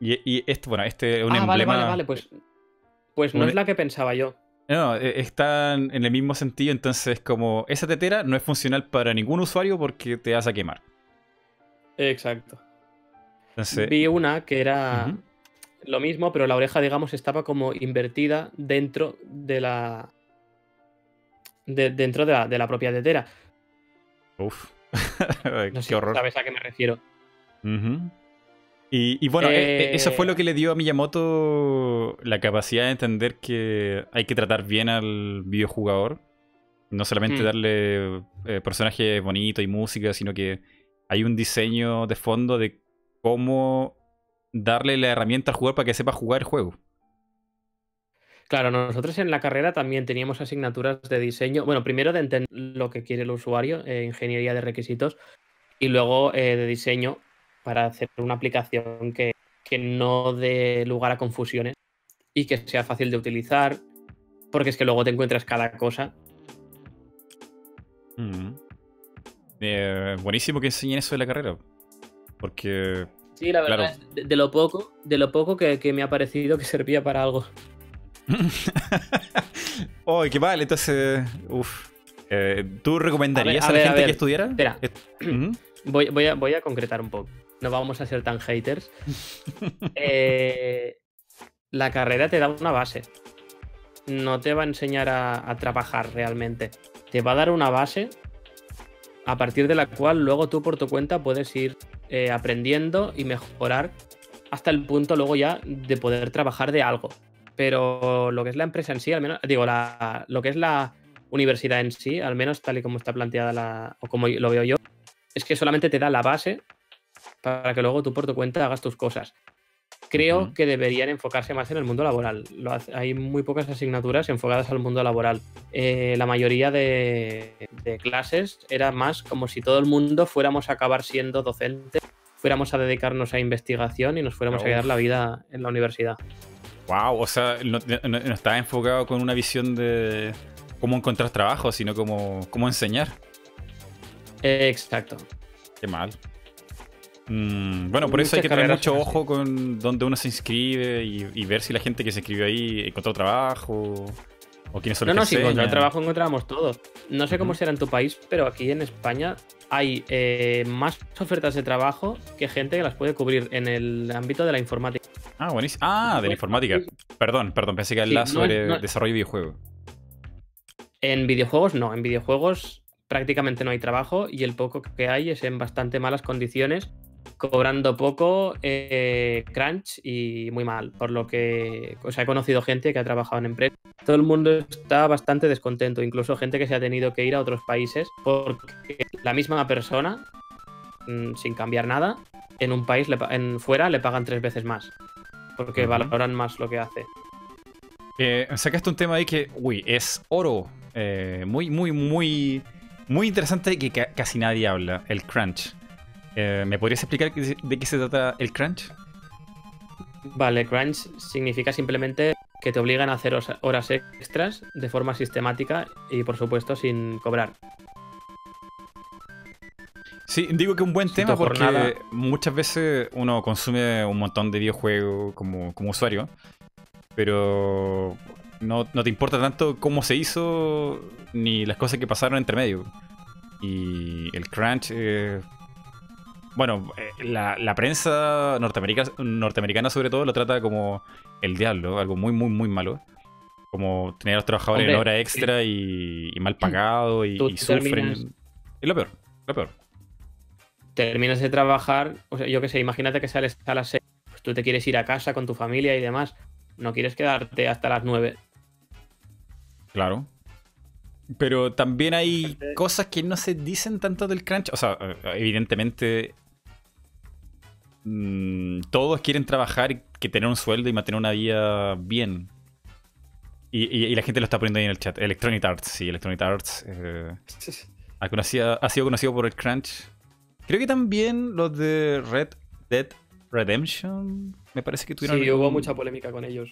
Y, esto, bueno, este es un ah, emblema. Vale, vale, vale, pues. Pues no es la que pensaba yo. No, e, están en el mismo sentido, entonces como esa tetera no es funcional para ningún usuario porque te vas a quemar. Exacto. Vi una que era lo mismo, pero la oreja, digamos, estaba como invertida dentro de la, dentro de la, de la propia tetera. Uf. no sé horror. ¿Sabes a qué me refiero? Y, bueno, e, e, eso fue lo que le dio a Miyamoto la capacidad de entender que hay que tratar bien al videojugador. No solamente mm. darle eh, personajes bonitos y música, sino que hay un diseño de fondo de cómo darle la herramienta al jugador para que sepa jugar el juego. Claro, nosotros en la carrera también teníamos asignaturas de diseño. Bueno, primero de entender lo que quiere el usuario, eh, ingeniería de requisitos, y luego eh, de diseño para hacer una aplicación que, no dé lugar a confusiones y que sea fácil de utilizar, porque es que luego te encuentras cada cosa. Mm. Eh, buenísimo que enseñen eso de la carrera, porque... Sí, la verdad, de, lo poco, de lo poco que, que me ha parecido que servía para algo. oh, qué mal, entonces. Uf. Eh, ¿Tú recomendarías a, la gente que estudiara? Espera. voy, a, concretar un poco. No vamos a ser tan haters. Eh, la carrera te da una base. No te va a enseñar a, trabajar realmente. Te va a dar una base a partir de la cual luego tú por tu cuenta puedes ir eh, aprendiendo y mejorar hasta el punto luego ya de poder trabajar de algo pero lo que es la empresa en sí, al menos, digo, la, lo que es la universidad en sí, al menos tal y como está planteada la, o como lo veo yo, es que solamente te da la base para que luego tú por tu cuenta hagas tus cosas. Creo que deberían enfocarse más en el mundo laboral. hay muy pocas asignaturas enfocadas al mundo laboral. Eh, la mayoría de, de, clases era más como si todo el mundo fuéramos a acabar siendo docentes, fuéramos a dedicarnos a investigación y nos fuéramos a quedar la vida en la universidad. Wow, o sea, no, está enfocado con una visión de cómo encontrar trabajo, sino como cómo enseñar. Exacto. Qué mal. Mm, bueno, por eso hay que tener mucho ojo con dónde uno se inscribe y, ver si la gente que se inscribe ahí encontró trabajo o quiénes son los no, no, si encontrar trabajo encontramos todos. No sé cómo será en tu país, pero aquí en España hay eh, más ofertas de trabajo que gente que las puede cubrir en el ámbito de la informática. Ah, buenísimo. Ah, de la informática. Perdón, perdón, pensé que era sobre desarrollo de videojuegos. En videojuegos no, en videojuegos prácticamente no hay trabajo y el poco que hay es en bastante malas condiciones, cobrando poco, eh, crunch y muy mal. Por lo que o he conocido gente que ha trabajado en empresas. Todo el mundo está bastante descontento, incluso gente que se ha tenido que ir a otros países porque la misma persona, mm, sin cambiar nada, en un país en fuera le pagan tres veces más porque valoran más lo que hace. Eh, sacaste un tema ahí que, uy, es oro. Eh, muy, muy, muy, muy interesante que casi nadie habla, el crunch. Eh, ¿Me podrías explicar de qué se trata el crunch? Vale, crunch significa simplemente que te obligan a hacer horas extras de forma sistemática y por supuesto sin cobrar. Sí, digo que un buen tema porque muchas veces uno consume un montón de videojuegos como, usuario, pero no, te importa tanto cómo se hizo ni las cosas que pasaron entre medio. Y el crunch, eh, bueno, eh, la, prensa norteamericana, norteamericana sobre todo lo trata como el diablo, algo muy, muy, muy malo. Como tener a los trabajadores en hora extra y, mal pagado y, y sufren. Es lo peor, lo peor terminas de trabajar, o sea, yo qué sé, imagínate que sales a las 6, pues tú te quieres ir a casa con tu familia y demás, no quieres quedarte hasta las 9. Claro. Pero también hay cosas que no se dicen tanto del crunch. O sea, evidentemente mm, todos quieren trabajar y que tener un sueldo y mantener una vida bien. Y, la gente lo está poniendo ahí en el chat. Electronic Arts, sí, Electronic Arts. Eh, ha, sido conocido por el crunch Creo que también los de Red Dead Redemption, me parece que tuvieron. Sí, hubo mucha polémica con ellos.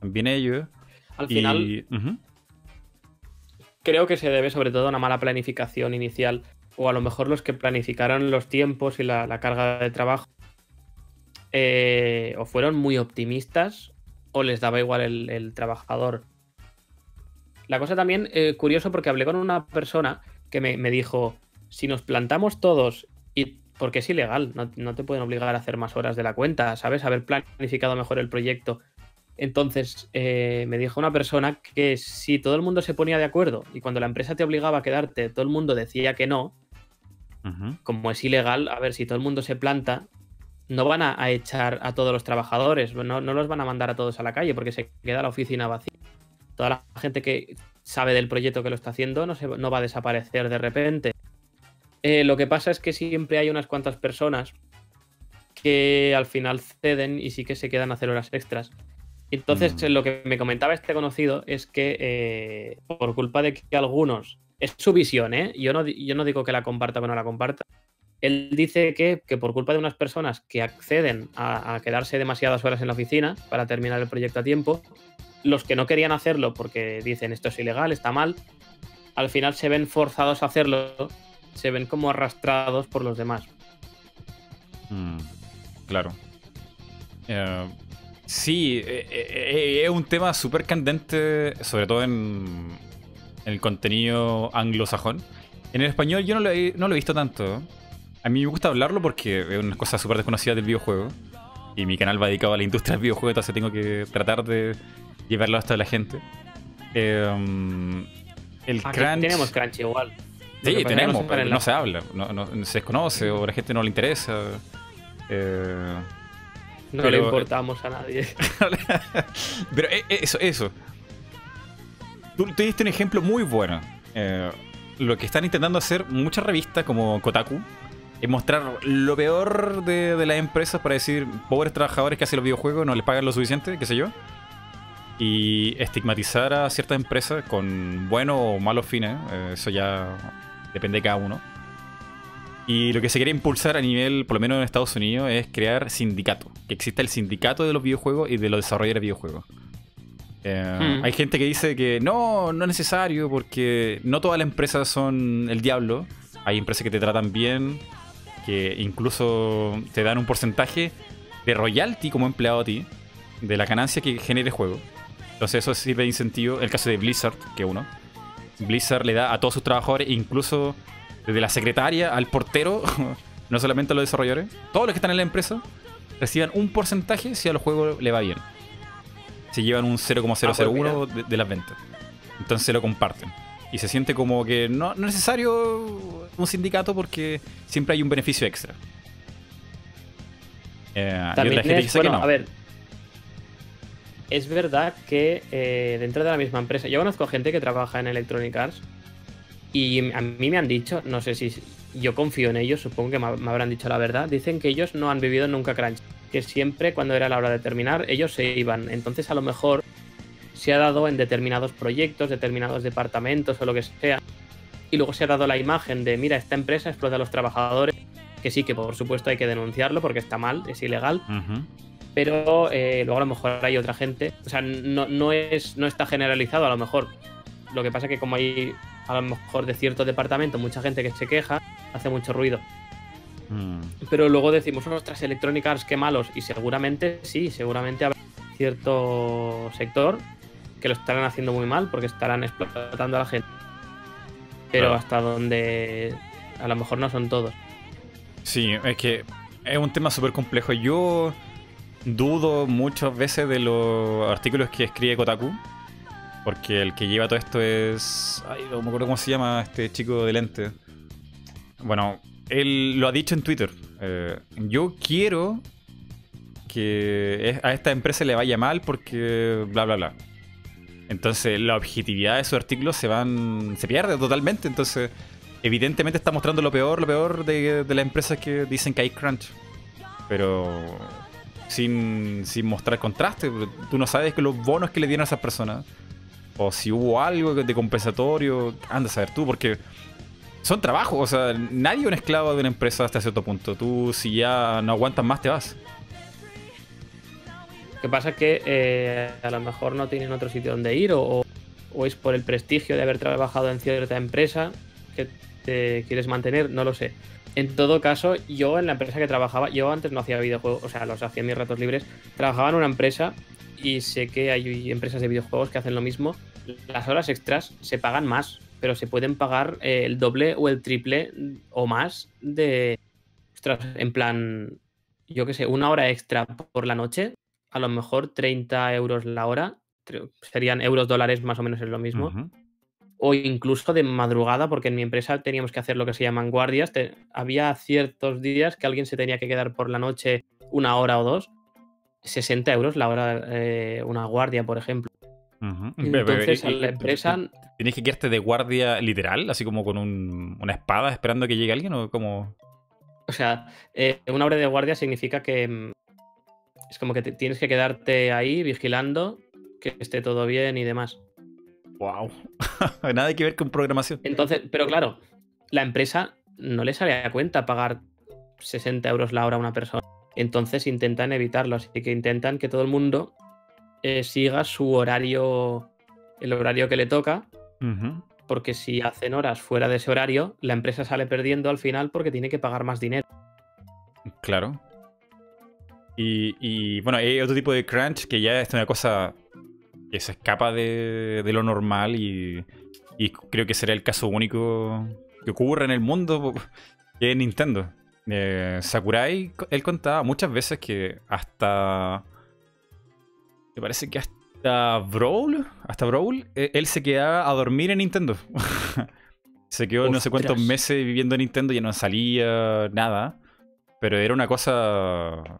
También ellos. Al final. Creo que se debe sobre todo a una mala planificación inicial. O a lo mejor los que planificaron los tiempos y la, carga de trabajo. Eh, o fueron muy optimistas. O les daba igual el, trabajador. La cosa también, eh, curioso, porque hablé con una persona que me, me dijo: si nos plantamos todos y porque es ilegal, no, te pueden obligar a hacer más horas de la cuenta, ¿sabes? Haber planificado mejor el proyecto Entonces, eh, me dijo una persona que si todo el mundo se ponía de acuerdo y cuando la empresa te obligaba a quedarte, todo el mundo decía que no, como es ilegal, a ver, si todo el mundo se planta, no van a, echar a todos los trabajadores, no, los van a mandar a todos a la calle porque se queda la oficina vacía. Toda la gente que sabe del proyecto que lo está haciendo no, se, no va a desaparecer de repente. Eh, lo que pasa es que siempre hay unas cuantas personas que al final ceden y sí que se quedan a hacer horas extras. Entonces, mm. lo que me comentaba este conocido es que eh, por culpa de que algunos, es su visión, ¿eh? Yo no, yo no digo que la comparta o no la comparta. Él dice que, por culpa de unas personas que acceden a, quedarse demasiadas horas en la oficina para terminar el proyecto a tiempo, los que no querían hacerlo porque dicen esto es ilegal, está mal, al final se ven forzados a hacerlo, se ven como arrastrados por los demás. Mm, claro. Eh, Sí, eh, eh, es un tema súper candente, sobre todo en, el contenido anglosajón. En el español yo no no lo he visto tanto. A mí me gusta hablarlo porque es una cosa súper desconocida del videojuego. Y mi canal va dedicado a la industria del videojuego, entonces tengo que tratar de llevarlo hasta la gente. el crunch... Tenemos crunch igual. Sí, tenemos, pero no se habla, no, no, se desconoce o a la gente no le interesa. Eh, no le importamos a nadie. Pero eh, eh, eso, eso. Tú, te diste un ejemplo muy bueno. Eh, lo que están intentando hacer muchas revistas como Kotaku es mostrar lo peor de, de las empresas para decir, pobres trabajadores que hacen los videojuegos no les pagan lo suficiente, qué sé yo. Y estigmatizar a ciertas empresas con buenos o malos fines, eso ya depende de cada uno y lo que se quiere impulsar a nivel, por lo menos en Estados Unidos, es crear sindicato. Que exista el sindicato de los videojuegos y de los desarrolladores de videojuegos. Eh, hmm. Hay gente que dice que no, no es necesario porque no todas las empresas son el diablo. Hay empresas que te tratan bien, que incluso te dan un porcentaje de royalty como empleado a ti, de la ganancia que genere el juego. Entonces eso sirve de incentivo. El caso de Blizzard, que uno. Blizzard le da a todos sus trabajadores, incluso desde la secretaria al portero, no solamente a los desarrolladores, todos los que están en la empresa reciban un porcentaje si al juego le va bien. Se llevan un 0,001 ah, pues de, las ventas. Entonces se lo comparten. Y se siente como que no, es necesario un sindicato porque siempre hay un beneficio extra. Eh, También es, bueno, a ver, es verdad que eh, dentro de la misma empresa, yo conozco gente que trabaja en Electronic Arts y a mí me han dicho, no sé si yo confío en ellos, supongo que me habrán dicho la verdad, dicen que ellos no han vivido nunca crunch, que siempre cuando era la hora de terminar ellos se iban. Entonces a lo mejor se ha dado en determinados proyectos, determinados departamentos o lo que sea. Y luego se ha dado la imagen de, mira, esta empresa explota a los trabajadores, que sí, que por supuesto hay que denunciarlo porque está mal, es ilegal. Pero eh, luego a lo mejor hay otra gente, o sea, no, no, es, no está generalizado a lo mejor. Lo que pasa es que como hay a lo mejor de cierto departamento, mucha gente que se queja, hace mucho ruido. Mm. Pero luego decimos, ostras, Electronic Arts, qué malos. Y seguramente sí, seguramente habrá cierto sector que lo estarán haciendo muy mal porque estarán explotando a la gente. Pero hasta donde a lo mejor no son todos. Sí, es que es un tema súper complejo. Yo dudo muchas veces de los artículos que escribe Kotaku porque el que lleva todo esto es. Ay, no me acuerdo cómo se llama este chico de lente. Bueno, él lo ha dicho en Twitter. Eh, yo quiero que a esta empresa le vaya mal porque bla bla bla. Entonces la objetividad de sus artículos se van. se pierde totalmente. Entonces, evidentemente está mostrando lo peor, lo peor de, de las empresas que dicen que hay crunch. Pero sin, sin mostrar contraste. Tú no sabes que los bonos que le dieron a esas personas o si hubo algo de compensatorio, anda a saber tú, porque son trabajos, o sea, nadie es un esclavo de una empresa hasta cierto punto. Tú, si ya no aguantas más, te vas. Que pasa es que eh, a lo mejor no tienen otro sitio donde ir, o, es por el prestigio de haber trabajado en cierta empresa que te quieres mantener, no lo sé. En todo caso, yo en la empresa que trabajaba, yo antes no hacía videojuegos, o sea, los hacía en mis ratos libres, trabajaba en una empresa y sé que hay empresas de videojuegos que hacen lo mismo. Las horas extras se pagan más, pero se pueden pagar eh, el doble o el triple o más de. En plan, yo qué sé, una hora extra por la noche a lo mejor 30 euros la hora, serían euros dólares más o menos es lo mismo, o incluso de madrugada, porque en mi empresa teníamos que hacer lo que se llaman guardias, había ciertos días que alguien se tenía que quedar por la noche una hora o dos, 60 euros la hora, eh, una guardia, por ejemplo. Entonces, a la empresa. ¿Tienes que quedarte de guardia literal? Así como con una espada esperando a que llegue alguien o como. O sea, eh, una hora de guardia significa que. Es como que tienes que quedarte ahí vigilando que esté todo bien y demás. ¡Wow! Nada que ver con programación. Entonces, pero claro, la empresa no le sale a cuenta pagar 60 euros la hora a una persona. Entonces intentan evitarlo, así que intentan que todo el mundo eh, siga su horario, el horario que le toca, porque si hacen horas fuera de ese horario, la empresa sale perdiendo al final porque tiene que pagar más dinero. Claro. Y, bueno, hay otro tipo de crunch que ya es una cosa que se escapa de, lo normal y, creo que será el caso único que ocurre en el mundo que es Nintendo. Eh, Sakurai, él contaba muchas veces que hasta me parece que hasta Brawl, hasta Brawl, e, él se quedaba a dormir en Nintendo. se quedó no sé cuántos meses viviendo en Nintendo, y no salía nada. Pero era una cosa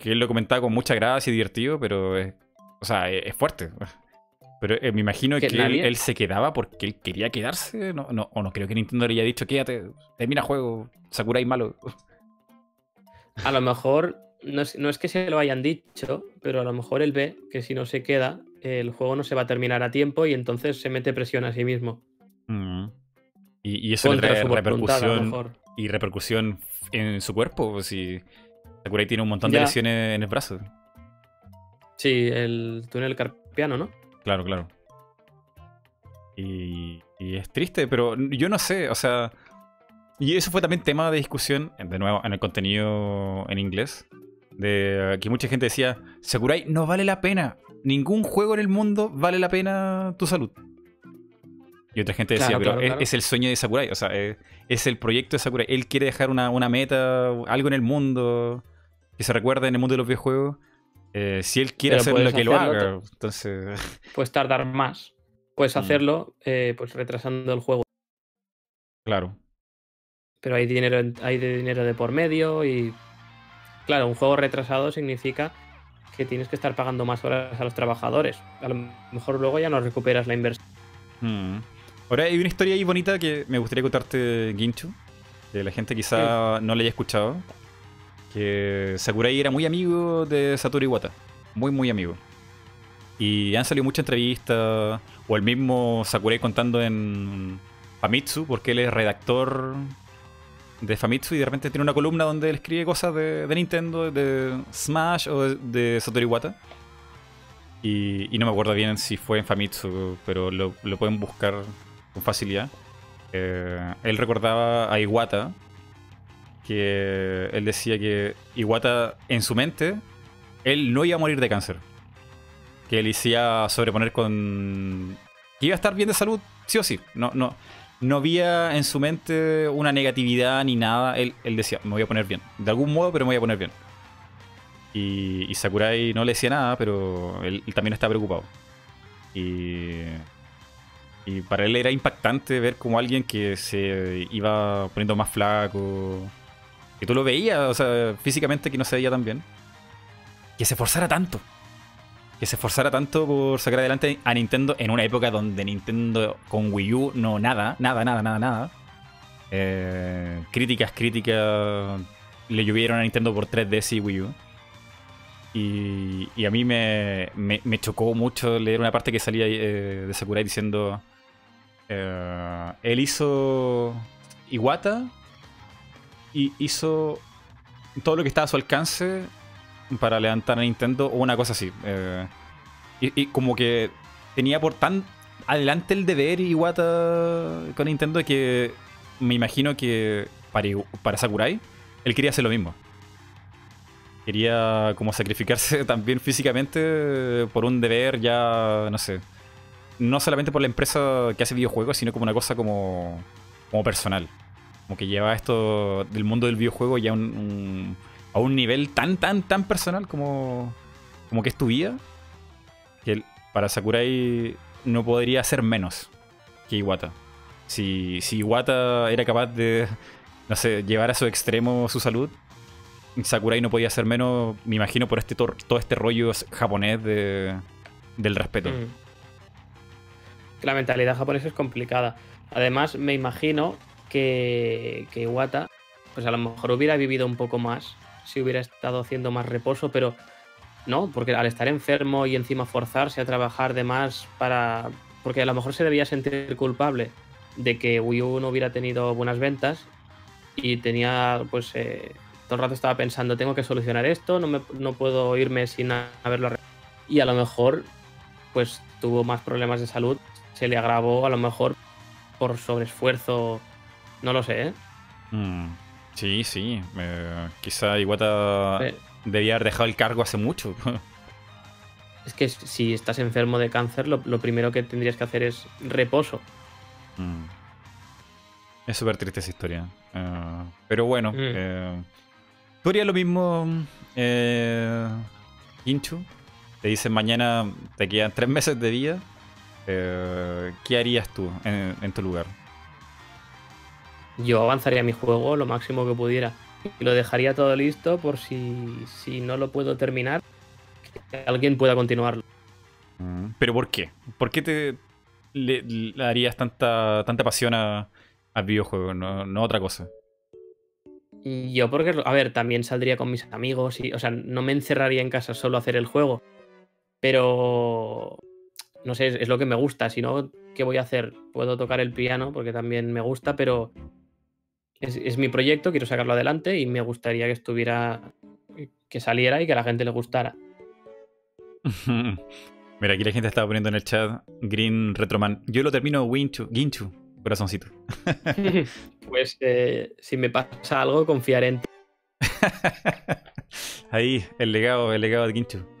que él lo comentaba con mucha gracia y divertido, pero es, o sea, es, fuerte. Pero eh, me imagino que, él, se quedaba porque él quería quedarse. No, no, o no creo que Nintendo le haya dicho, quédate, termina juego, Sakurai malo. A lo mejor no es, que se lo hayan dicho, pero a lo mejor él ve que si no se queda, el juego no se va a terminar a tiempo y entonces se mete presión a sí mismo. Mm. Y, eso le trae repercusión y repercusión en su cuerpo. Si Sakurai tiene un montón de lesiones en el brazo. Sí, el túnel carpiano, ¿no? Claro, claro. Y, y es triste, pero yo no sé, o sea. Y eso fue también tema de discusión, de nuevo, en el contenido en inglés de que mucha gente decía, Sakurai no vale la pena, ningún juego en el mundo vale la pena tu salud. Y otra gente decía, pero es, el sueño de Sakurai, o sea, es, el proyecto de Sakurai. Él quiere dejar una, meta, algo en el mundo, que se recuerde en el mundo de los videojuegos. Eh, si él quiere hacer lo que lo haga, entonces... Puedes tardar más. Puedes mm. hacerlo eh, pues retrasando el juego. Claro. Pero hay dinero, hay de dinero de por medio y Claro, un juego retrasado significa que tienes que estar pagando más horas a los trabajadores. A lo mejor luego ya no recuperas la inversión. Hmm. Ahora hay una historia ahí bonita que me gustaría contarte, Ginchu, que la gente quizá no le haya escuchado. Que Sakurai era muy amigo de Satoru Iwata. Muy, muy amigo. Y han salido muchas entrevistas, o el mismo Sakurai contando en Famitsu, porque él es redactor de Famitsu y de repente tiene una columna donde él escribe cosas de, Nintendo, de Smash o de, de Satoru Iwata. Y, no me acuerdo bien si fue en Famitsu, pero lo, pueden buscar con facilidad. Eh, él recordaba a Iwata, que él decía que Iwata en su mente, él no iba a morir de cáncer. Que él hacía sobreponer con... que iba a estar bien de salud, sí o sí. No, no, no había en su mente una negatividad ni nada. Él, decía, me voy a poner bien. De algún modo, pero me voy a poner bien. Y, Sakurai no le decía nada, pero él, también estaba preocupado. Y, y para él era impactante ver como alguien que se iba poniendo más flaco, que tú lo veías, o sea, físicamente que no se veía tan bien, que se esforzara tanto que se esforzara tanto por sacar adelante a Nintendo en una época donde Nintendo con Wii U no nada, nada, nada, nada, nada. Eh, críticas, críticas le llovieron a Nintendo por 3DS y Wii U. Y, a mí me, chocó mucho leer una parte que salía eh, de Sakurai diciendo: eh, Él hizo Iwata y hizo todo lo que estaba a su alcance para levantar a Nintendo o una cosa así. Eh, y, como que tenía por tan adelante el deber Iwata con Nintendo que me imagino que para, para Sakurai él quería hacer lo mismo. Quería como sacrificarse también físicamente por un deber ya, no sé, no solamente por la empresa que hace videojuegos, sino como una cosa como, como personal. Como que lleva esto del mundo del videojuego ya un a un nivel tan, tan, tan personal como, como que es tu vida, que para Sakurai no podría ser menos que Iwata. Si, si Iwata era capaz de, no sé, llevar a su extremo su salud, Sakurai no podía ser menos, me imagino, por este todo este rollo japonés de, del respeto. Mm. La mentalidad japonesa es complicada. Además, me imagino que, que Iwata, pues a lo mejor hubiera vivido un poco más si hubiera estado haciendo más reposo, pero no, porque al estar enfermo y encima forzarse a trabajar de más para. Porque a lo mejor se debía sentir culpable de que Wii U no hubiera tenido buenas ventas y tenía, pues, eh, todo el rato estaba pensando, tengo que solucionar esto, no, me, no puedo irme sin haberlo arreglado. Y a lo mejor, pues, tuvo más problemas de salud, se le agravó a lo mejor por sobreesfuerzo, no lo sé, ¿eh? Mm. Sí, sí. quizá Iwata debía haber dejado el cargo hace mucho. es que si estás enfermo de cáncer, lo, primero que tendrías que hacer es reposo. Mm. Es súper triste esa historia. Eh, pero bueno, mm. eh, tú harías lo mismo, eh, Inchu. Te dicen mañana te quedan tres meses de vida. Eh, ¿Qué harías tú en tu lugar? yo avanzaría mi juego lo máximo que pudiera. Y lo dejaría todo listo por si, si no lo puedo terminar, que alguien pueda continuarlo. Mm, ¿Pero por qué? ¿Por qué te le, darías tanta, tanta pasión a, al videojuego, no, otra cosa? Yo porque, a ver, también saldría con mis amigos y, o sea, no me encerraría en casa solo a hacer el juego. Pero, no sé, es, lo que me gusta. Si no, ¿qué voy a hacer? Puedo tocar el piano porque también me gusta, pero es, mi proyecto, quiero sacarlo adelante y me gustaría que estuviera, que saliera y que a la gente le gustara. Mira, aquí la gente estaba poniendo en el chat Green Retroman. Yo lo termino Winchu, Ginchu, corazoncito. pues eh, si me pasa algo, confiaré en ti. Ahí, el legado, el legado de Ginchu.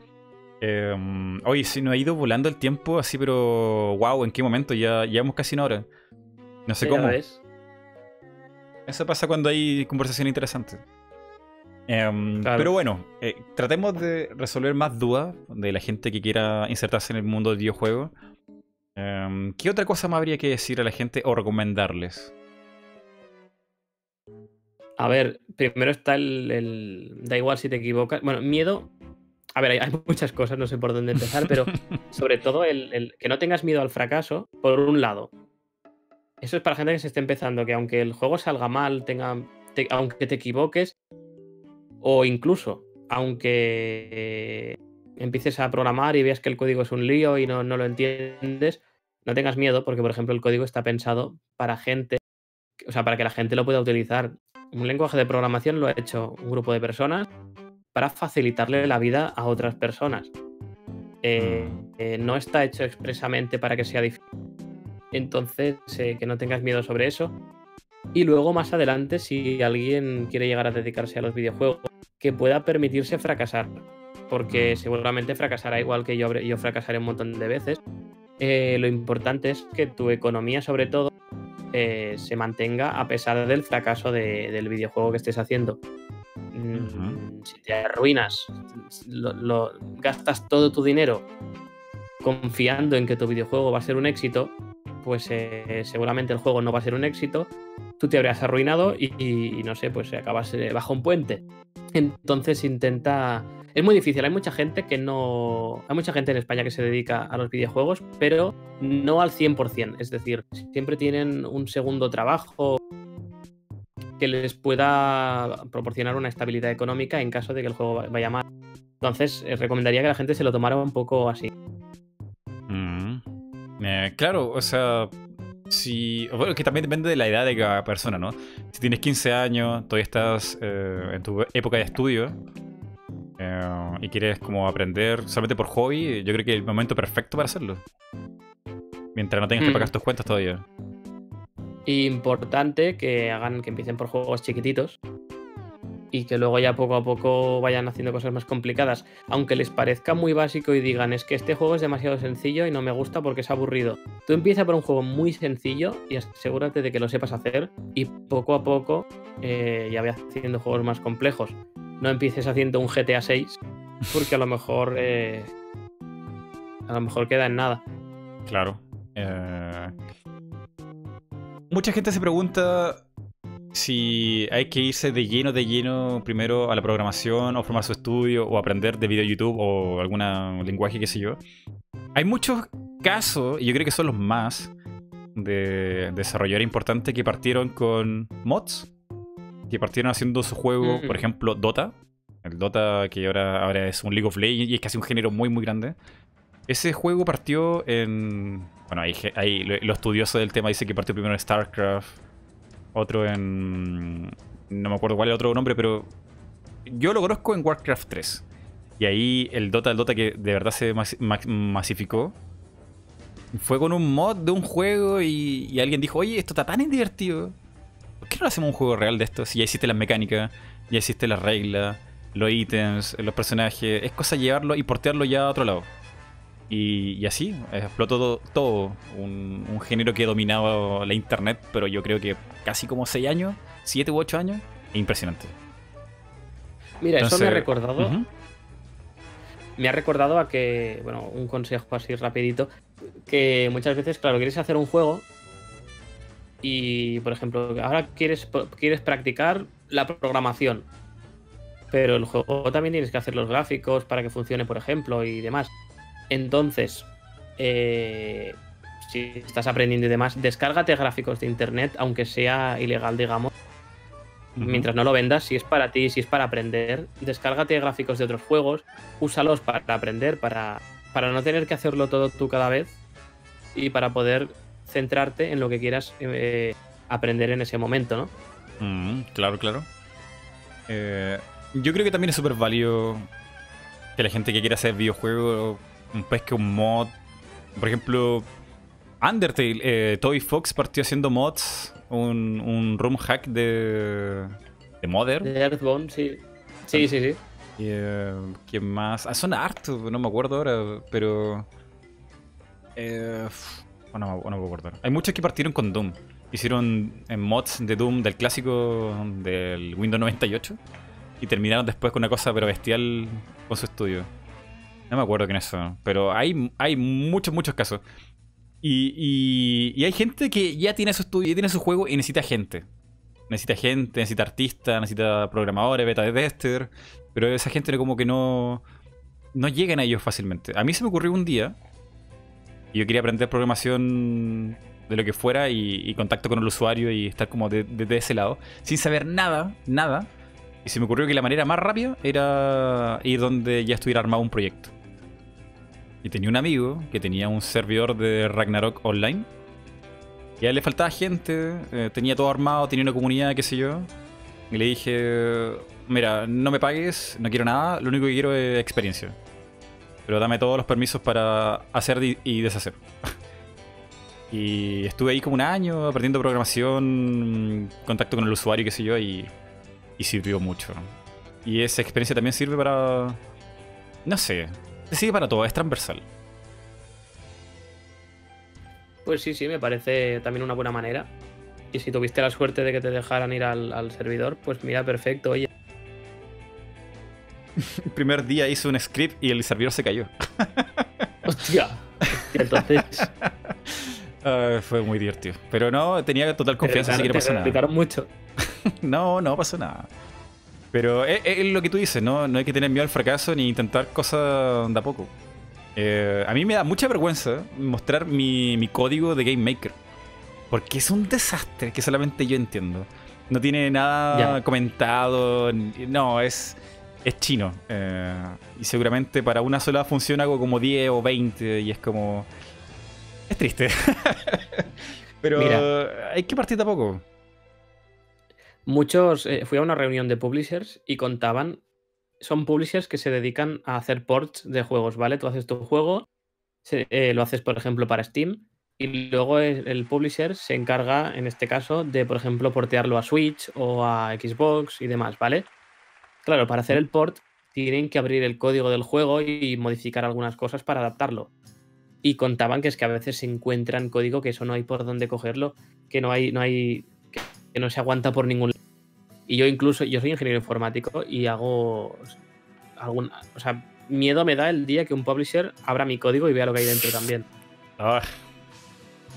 Eh, oye, si no ha ido volando el tiempo así, pero wow, ¿en qué momento? Ya llevamos casi una hora. No sé cómo. Eso pasa cuando hay conversación interesante. Em, pero bueno, eh, tratemos de resolver más dudas de la gente que quiera insertarse en el mundo del videojuego. Em, ¿Qué otra cosa más habría que decir a la gente o recomendarles? A ver, primero está el, Da igual si te equivocas. Bueno, miedo. A ver, hay, muchas cosas, no sé por dónde empezar, pero sobre todo el, que no tengas miedo al fracaso, por un lado. Eso es para gente que se esté empezando, que aunque el juego salga mal, tenga, aunque te equivoques, o incluso aunque empieces a programar y veas que el código es un lío y no, lo entiendes, no tengas miedo, porque por ejemplo el código está pensado para gente, o sea, para que la gente lo pueda utilizar. Un lenguaje de programación lo ha hecho un grupo de personas para facilitarle la vida a otras personas. Eh, mm. eh, no está hecho expresamente para que sea difícil entonces, eh, que no tengas miedo sobre eso. Y luego más adelante, si alguien quiere llegar a dedicarse a los videojuegos, que pueda permitirse fracasar. Porque seguramente fracasará igual que yo, yo fracasaré un montón de veces. Lo importante es que tu economía, sobre todo, se mantenga a pesar del fracaso del videojuego que estés haciendo. Mm, si te arruinas, lo, gastas todo tu dinero confiando en que tu videojuego va a ser un éxito, pues eh, seguramente el juego no va a ser un éxito, tú te habrías arruinado y, no sé, pues acabas eh, bajo un puente. Entonces intenta... Es muy difícil, hay mucha gente que no... Hay mucha gente en España que se dedica a los videojuegos, pero no al 100%. Es decir, siempre tienen un segundo trabajo que les pueda proporcionar una estabilidad económica en caso de que el juego vaya mal. Entonces, eh, recomendaría que la gente se lo tomara un poco así. Eh, claro, o sea, si. Bueno, que también depende de la edad de cada persona, ¿no? Si tienes 15 años, todavía estás eh, en tu época de estudio y quieres como aprender solamente por hobby, yo creo que es el momento perfecto para hacerlo. Mientras no tengas que mm. pagar tus cuentas todavía. Importante que hagan, que empiecen por juegos chiquititos y que luego ya poco a poco vayan haciendo cosas más complicadas. Aunque les parezca muy básico y digan, es que este juego es demasiado sencillo y no me gusta porque es aburrido. Tú empieza por un juego muy sencillo y asegúrate de que lo sepas hacer y poco a poco eh, ya vayas haciendo juegos más complejos. no empieces haciendo un GTA 6 porque a lo mejor eh, a lo mejor queda en nada. Claro. Eh, mucha gente se pregunta si hay que irse de lleno, de lleno primero a la programación o formar su estudio o aprender de video YouTube o algún lenguaje, qué sé yo. Hay muchos casos, y yo creo que son los más, de desarrolladores importantes que partieron con mods, que partieron haciendo su juego, por ejemplo, Dota. El Dota que ahora, ahora es un League of Legends y es casi un género muy, muy grande. Ese juego partió en... Bueno, ahí, lo, estudioso del tema dice que partió primero en StarCraft, otro en... No me acuerdo cuál es otro nombre, pero yo lo conozco en Warcraft 3. Y ahí el Dota, el Dota que de verdad se masificó, fue con un mod de un juego y, alguien dijo, oye, esto está tan divertido. ¿Por qué no hacemos un juego real de esto? Si ya existe las mecánicas, ya existe las reglas, los ítems, los personajes. Es cosa llevarlo y portearlo ya a otro lado. Y, así, explotó todo, Un, género que dominaba la internet, pero yo creo que casi como 6 años, 7 u 8 años. Impresionante. Mira, eso me ha recordado. Me ha recordado a que, bueno, un consejo así rapidito, que muchas veces, claro, quieres hacer un juego y, por ejemplo, ahora quieres, quieres practicar la programación, pero el juego también tienes que hacer los gráficos para que funcione, por ejemplo, y demás. Entonces, eh, si estás aprendiendo y demás, descárgate gráficos de internet, aunque sea ilegal, digamos. Mientras no lo vendas, si es para ti, si es para aprender, descárgate gráficos de otros juegos, úsalos para aprender, para, para no tener que hacerlo todo tú cada vez y para poder centrarte en lo que quieras eh, aprender en ese momento, ¿no? Mm, claro, claro. Eh, yo creo que también es súper válido que la gente que quiera hacer videojuegos un que un mod. Por ejemplo, Undertale, eh, Toy Fox partió haciendo mods, un, un room hack de, de Modern. De Earthbound, sí. Sí, sí, sí. Eh, ¿Quién más? Ah, son hartos, no me acuerdo ahora, pero. Eh, bueno, no me acuerdo. Hay muchos que partieron con Doom. Hicieron en mods de Doom del clásico del Windows 98 y terminaron después con una cosa pero bestial con su estudio. No me acuerdo quiénes son, pero hay, hay muchos, muchos casos. Y, y, hay gente que ya tiene su estudio, ya tiene su juego y necesita gente. Necesita gente, necesita artistas, necesita programadores, beta tester. Pero esa gente como que no, no llegan a ellos fácilmente. A mí se me ocurrió un día, y yo quería aprender programación de lo que fuera y, contacto con el usuario y estar como desde de, ese lado, sin saber nada, nada. Y se me ocurrió que la manera más rápida era ir donde ya estuviera armado un proyecto. Y tenía un amigo que tenía un servidor de Ragnarok online. Y a él le faltaba gente, eh, tenía todo armado, tenía una comunidad, qué sé yo. Y le dije, mira, no me pagues, no quiero nada, lo único que quiero es experiencia. Pero dame todos los permisos para hacer y deshacer. y estuve ahí como un año aprendiendo programación, contacto con el usuario, qué sé yo, y, y sirvió mucho. Y esa experiencia también sirve para... No sé, sirve para todo, es transversal. Pues sí, sí, me parece también una buena manera. Y si tuviste la suerte de que te dejaran ir al, servidor, pues mira, perfecto, oye. El primer día hice un script y el servidor se cayó. Hostia. entonces. Ah, fue muy divertido. Pero no, tenía total confianza, así que no pasó nada. mucho. no, no pasó nada. Pero es, lo que tú dices, ¿no? No hay que tener miedo al fracaso ni intentar cosas de a poco. Eh, a mí me da mucha vergüenza mostrar mi, código de Game Maker. Porque es un desastre que solamente yo entiendo. No tiene nada comentado. No, es, es chino. Eh, y seguramente para una sola función hago como 10 o 20 y es como... Es triste. Pero hay que partir de a poco. Muchos, eh, fui a una reunión de publishers y contaban, son publishers que se dedican a hacer ports de juegos, ¿vale? Tú haces tu juego, eh, lo haces, por ejemplo, para Steam, y luego el, publisher se encarga, en este caso, de, por ejemplo, portearlo a Switch o a Xbox y demás, ¿vale? Claro, para hacer el port tienen que abrir el código del juego y modificar algunas cosas para adaptarlo. Y contaban que es que a veces se encuentran código que eso no hay por dónde cogerlo, que no hay, no hay, que no se aguanta por ningún Y yo incluso, yo soy ingeniero informático y hago algún, o sea, miedo me da el día que un publisher abra mi código y vea lo que hay dentro también. Ah,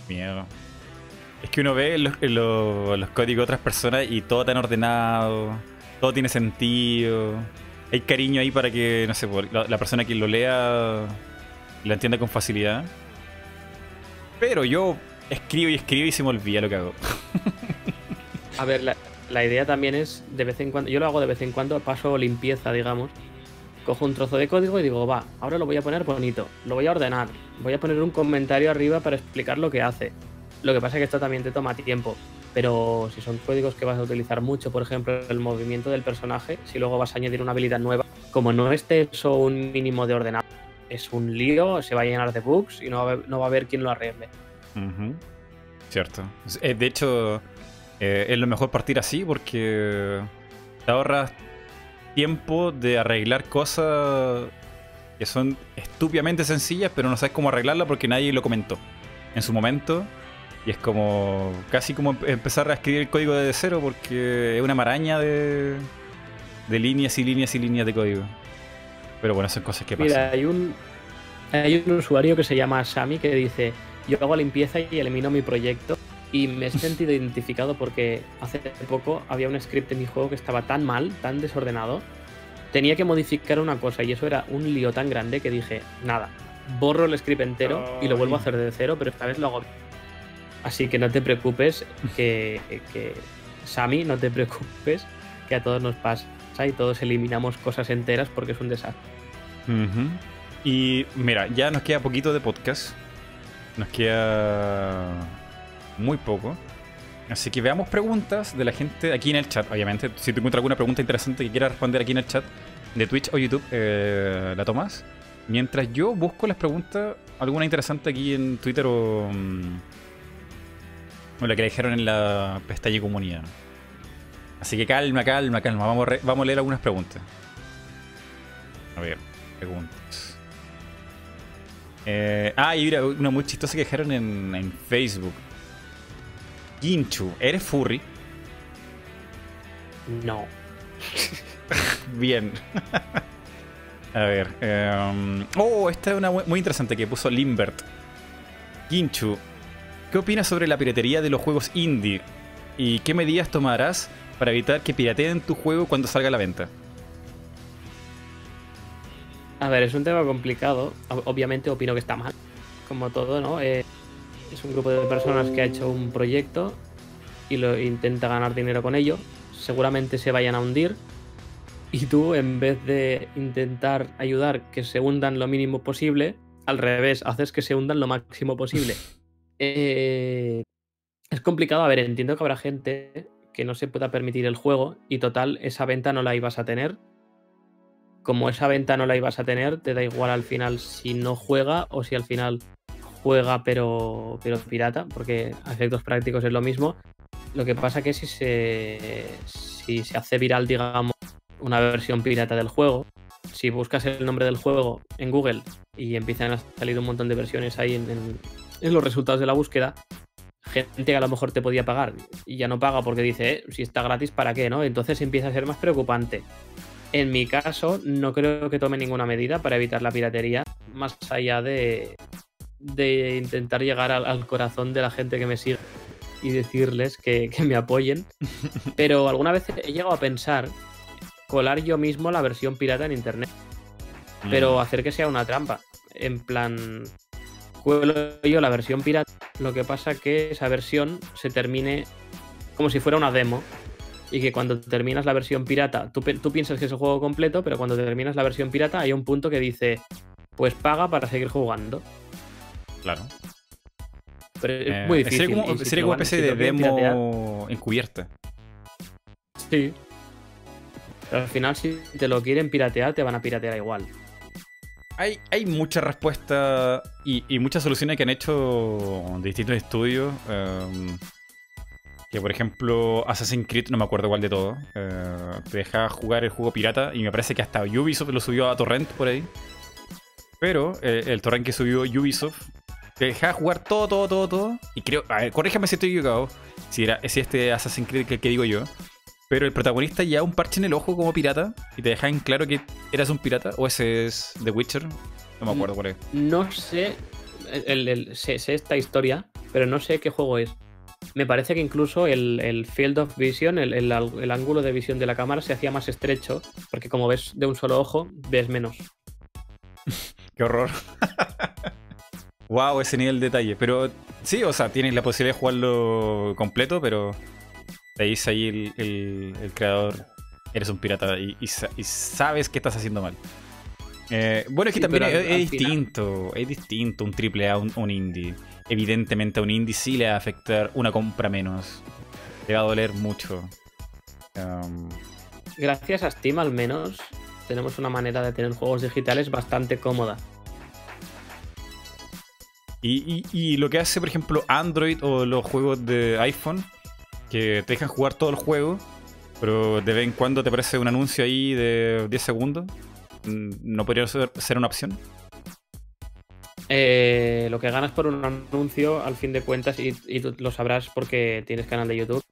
miedo. Es que uno ve los, los, códigos de otras personas y todo tan ordenado, todo tiene sentido. Hay cariño ahí para que, no sé, la, la persona que lo lea lo entienda con facilidad. Pero yo escribo y escribo y se me olvida lo que hago. A ver, la, la idea también es, de vez en cuando, yo lo hago de vez en cuando, paso limpieza, digamos. Cojo un trozo de código y digo, va, ahora lo voy a poner bonito, lo voy a ordenar, voy a poner un comentario arriba para explicar lo que hace. Lo que pasa es que esto también te toma tiempo, pero si son códigos que vas a utilizar mucho, por ejemplo, el movimiento del personaje, si luego vas a añadir una habilidad nueva, como no esté eso un mínimo de ordenado, es un lío, se va a llenar de bugs y no va a haber, no va a quien lo arregle. Cierto. Eh, de hecho, eh, es lo mejor partir así porque te ahorras tiempo de arreglar cosas que son estúpidamente sencillas, pero no sabes cómo arreglarla porque nadie lo comentó en su momento. Y es como casi como empezar a escribir el código desde cero porque es una maraña de, de líneas y líneas y líneas de código. Pero bueno, son cosas que pasan. Mira, hay un, hay un usuario que se llama Sami que dice, yo hago limpieza y elimino mi proyecto y me he sentido identificado porque hace poco había un script en mi juego que estaba tan mal, tan desordenado, tenía que modificar una cosa y eso era un lío tan grande que dije, nada, borro el script entero y lo vuelvo a hacer de cero, pero esta vez lo hago. Así que no te preocupes, que, que Sami, no te preocupes, que a todos nos pasa y todos eliminamos cosas enteras porque es un desastre. Y mira, ya nos queda poquito de podcast. Nos queda muy poco. Así que veamos preguntas de la gente aquí en el chat. Obviamente, si te encuentras alguna pregunta interesante que quieras responder aquí en el chat de Twitch o YouTube, eh, la tomas. Mientras yo busco las preguntas, alguna interesante aquí en Twitter o, mm, o la que le dijeron en la pestaña comunidad. Así que calma, calma, calma. Vamos vamos a leer algunas preguntas. A ver, preguntas. Eh, ah, y mira, una muy chistosa que dejaron en Facebook. Ginchu, ¿eres furry? No. Bien. A ver. Em, oh, esta es una muy interesante que puso Limbert. Ginchu, ¿qué opinas sobre la piratería de los juegos indie? ¿Y qué medidas tomarás para evitar que pirateen tu juego cuando salga a la venta? A ver, es un tema complicado. Obviamente opino que está mal. Como todo, ¿no? Eh, es un grupo de personas que ha hecho un proyecto y lo intenta ganar dinero con ello. Seguramente se vayan a hundir. Y tú, en vez de intentar ayudar que se hundan lo mínimo posible, al revés, haces que se hundan lo máximo posible. Eh, es complicado. A ver, entiendo que habrá gente que no se pueda permitir el juego y total, esa venta no la ibas a tener. Como esa venta no la ibas a tener, te da igual al final si no juega o si al final juega pero, pero pirata, porque a efectos prácticos es lo mismo. Lo que pasa que si se, si se hace viral, digamos, una versión pirata del juego, si buscas el nombre del juego en Google y empiezan a salir un montón de versiones ahí en, en, los resultados de la búsqueda, gente a lo mejor te podía pagar y ya no paga porque dice, eh, si está gratis, ¿para qué? ¿no? Entonces empieza a ser más preocupante. En mi caso, no creo que tome ninguna medida para evitar la piratería, más allá de, de intentar llegar al, corazón de la gente que me sigue y decirles que, me apoyen. Pero alguna vez he llegado a pensar colar yo mismo la versión pirata en internet. Pero mm. hacer que sea una trampa. En plan, cuelo yo la versión pirata. Lo que pasa que esa versión se termine como si fuera una demo. Y que cuando terminas la versión pirata, tú, tú piensas que es el juego completo, pero cuando terminas la versión pirata hay un punto que dice, pues paga para seguir jugando. Claro. Pero es eh, muy difícil. Sería como, sería como una especie de demo encubierta. Sí. Pero al final, si te lo quieren piratear, te van a piratear igual. Hay, hay muchas respuestas y, y, muchas soluciones que han hecho distintos estudios. Em, que por ejemplo, Assassin's Creed, no me acuerdo cuál de todo, eh, te deja jugar el juego pirata y me parece que hasta Ubisoft lo subió a Torrent por ahí. Pero eh, el torrent que subió Ubisoft te dejaba jugar todo, todo, todo, todo. Y creo, a ver, corríjame si estoy equivocado, si, era, si este Assassin's Creed que, que digo yo. Pero el protagonista ya un parche en el ojo como pirata y te dejan claro que eras un pirata o ese es The Witcher. No me acuerdo cuál es. No sé, el- el- sé, sé esta historia, pero no sé qué juego es. Me parece que incluso el, el field of vision, el, el al- el ángulo de visión de la cámara se hacía más estrecho, porque como ves de un solo ojo, ves menos. Qué horror. wow, ese nivel de detalle. Pero sí, o sea, tienes la posibilidad de jugarlo completo, pero te dice ahí el, el- el creador, eres un pirata y, y sa- y sabes que estás haciendo mal. Eh, bueno, es que Sí, también es, al- es al final- distinto, es distinto un triple A, un, un indie. Evidentemente a un indie sí le va a afectar una compra menos. Le va a doler mucho. Um, Gracias a Steam al menos tenemos una manera de tener juegos digitales bastante cómoda. Y, y- y lo que hace, por ejemplo, Android o los juegos de iPhone, que te dejan jugar todo el juego, pero de vez en cuando te aparece un anuncio ahí de 10 segundos, mm, ¿no podría ser, ser una opción? Eh, lo que ganas por un anuncio, al fin de cuentas, y, y tú lo sabrás porque tienes canal de YouTube,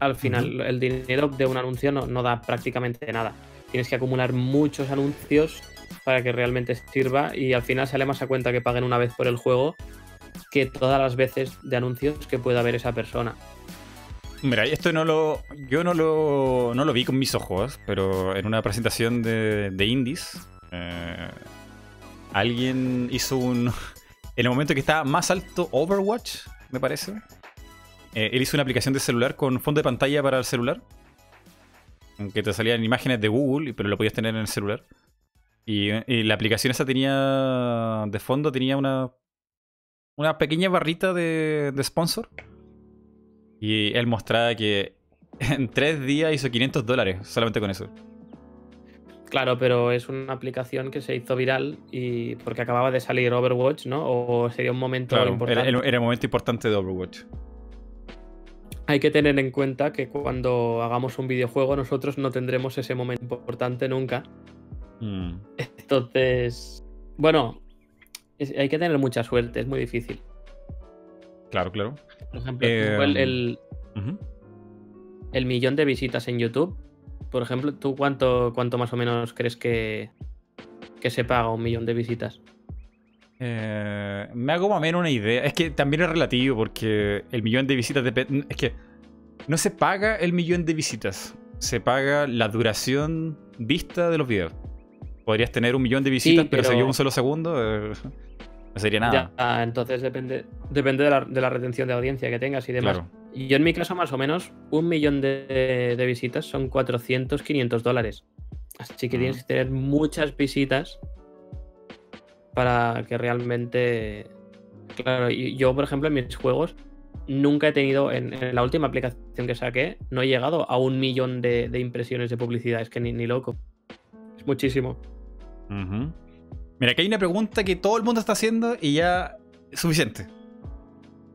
al final el dinero de un anuncio no, no da prácticamente nada. Tienes que acumular muchos anuncios para que realmente sirva y al final sale más a cuenta que paguen una vez por el juego que todas las veces de anuncios que pueda haber esa persona. Mira, esto no lo. Yo no lo, no lo vi con mis ojos, pero en una presentación de, de indies, eh, alguien hizo un. En el momento que estaba más alto Overwatch, me parece. eh, él hizo una aplicación de celular con fondo de pantalla para el celular. Que te salían imágenes de Google, pero lo podías tener en el celular. Y, y la aplicación esa tenía. De fondo tenía una. Una pequeña barrita de, de sponsor. Y él mostraba que en tres días hizo 500 dólares solamente con eso. Claro, pero es una aplicación que se hizo viral y porque acababa de salir Overwatch, ¿no? O sería un momento Claro, importante. era, era el momento importante de Overwatch. Hay que tener en cuenta que cuando hagamos un videojuego nosotros no tendremos ese momento importante nunca. Mm, Entonces, bueno, es- hay que tener mucha suerte, es muy difícil. claro, claro. Por ejemplo, Eh, el, el millón de visitas en YouTube, por ejemplo, ¿tú cuánto, cuánto más o menos crees que, que se paga un millón de visitas? Eh, me hago más o menos una idea. Es que también es relativo porque el millón de visitas depende. Es que no se paga el millón de visitas. Se paga la duración vista de los videos. Podrías tener un millón de visitas, pero, si pero- lleva un solo segundo, eh, no sería nada. Ya, entonces depende, depende de, la, de la retención de audiencia que tengas y demás. Claro. Yo en mi caso, más o menos, un millón de, de visitas son 400, 500 dólares. Así que Ah. tienes que tener muchas visitas para que realmente... Claro, yo, por ejemplo, en mis juegos nunca he tenido, en, en la última aplicación que saqué, no he llegado a un millón de, de impresiones de publicidad. Es que ni, ni loco. Es muchísimo. Mira, aquí hay una pregunta que todo el mundo está haciendo y ya es suficiente.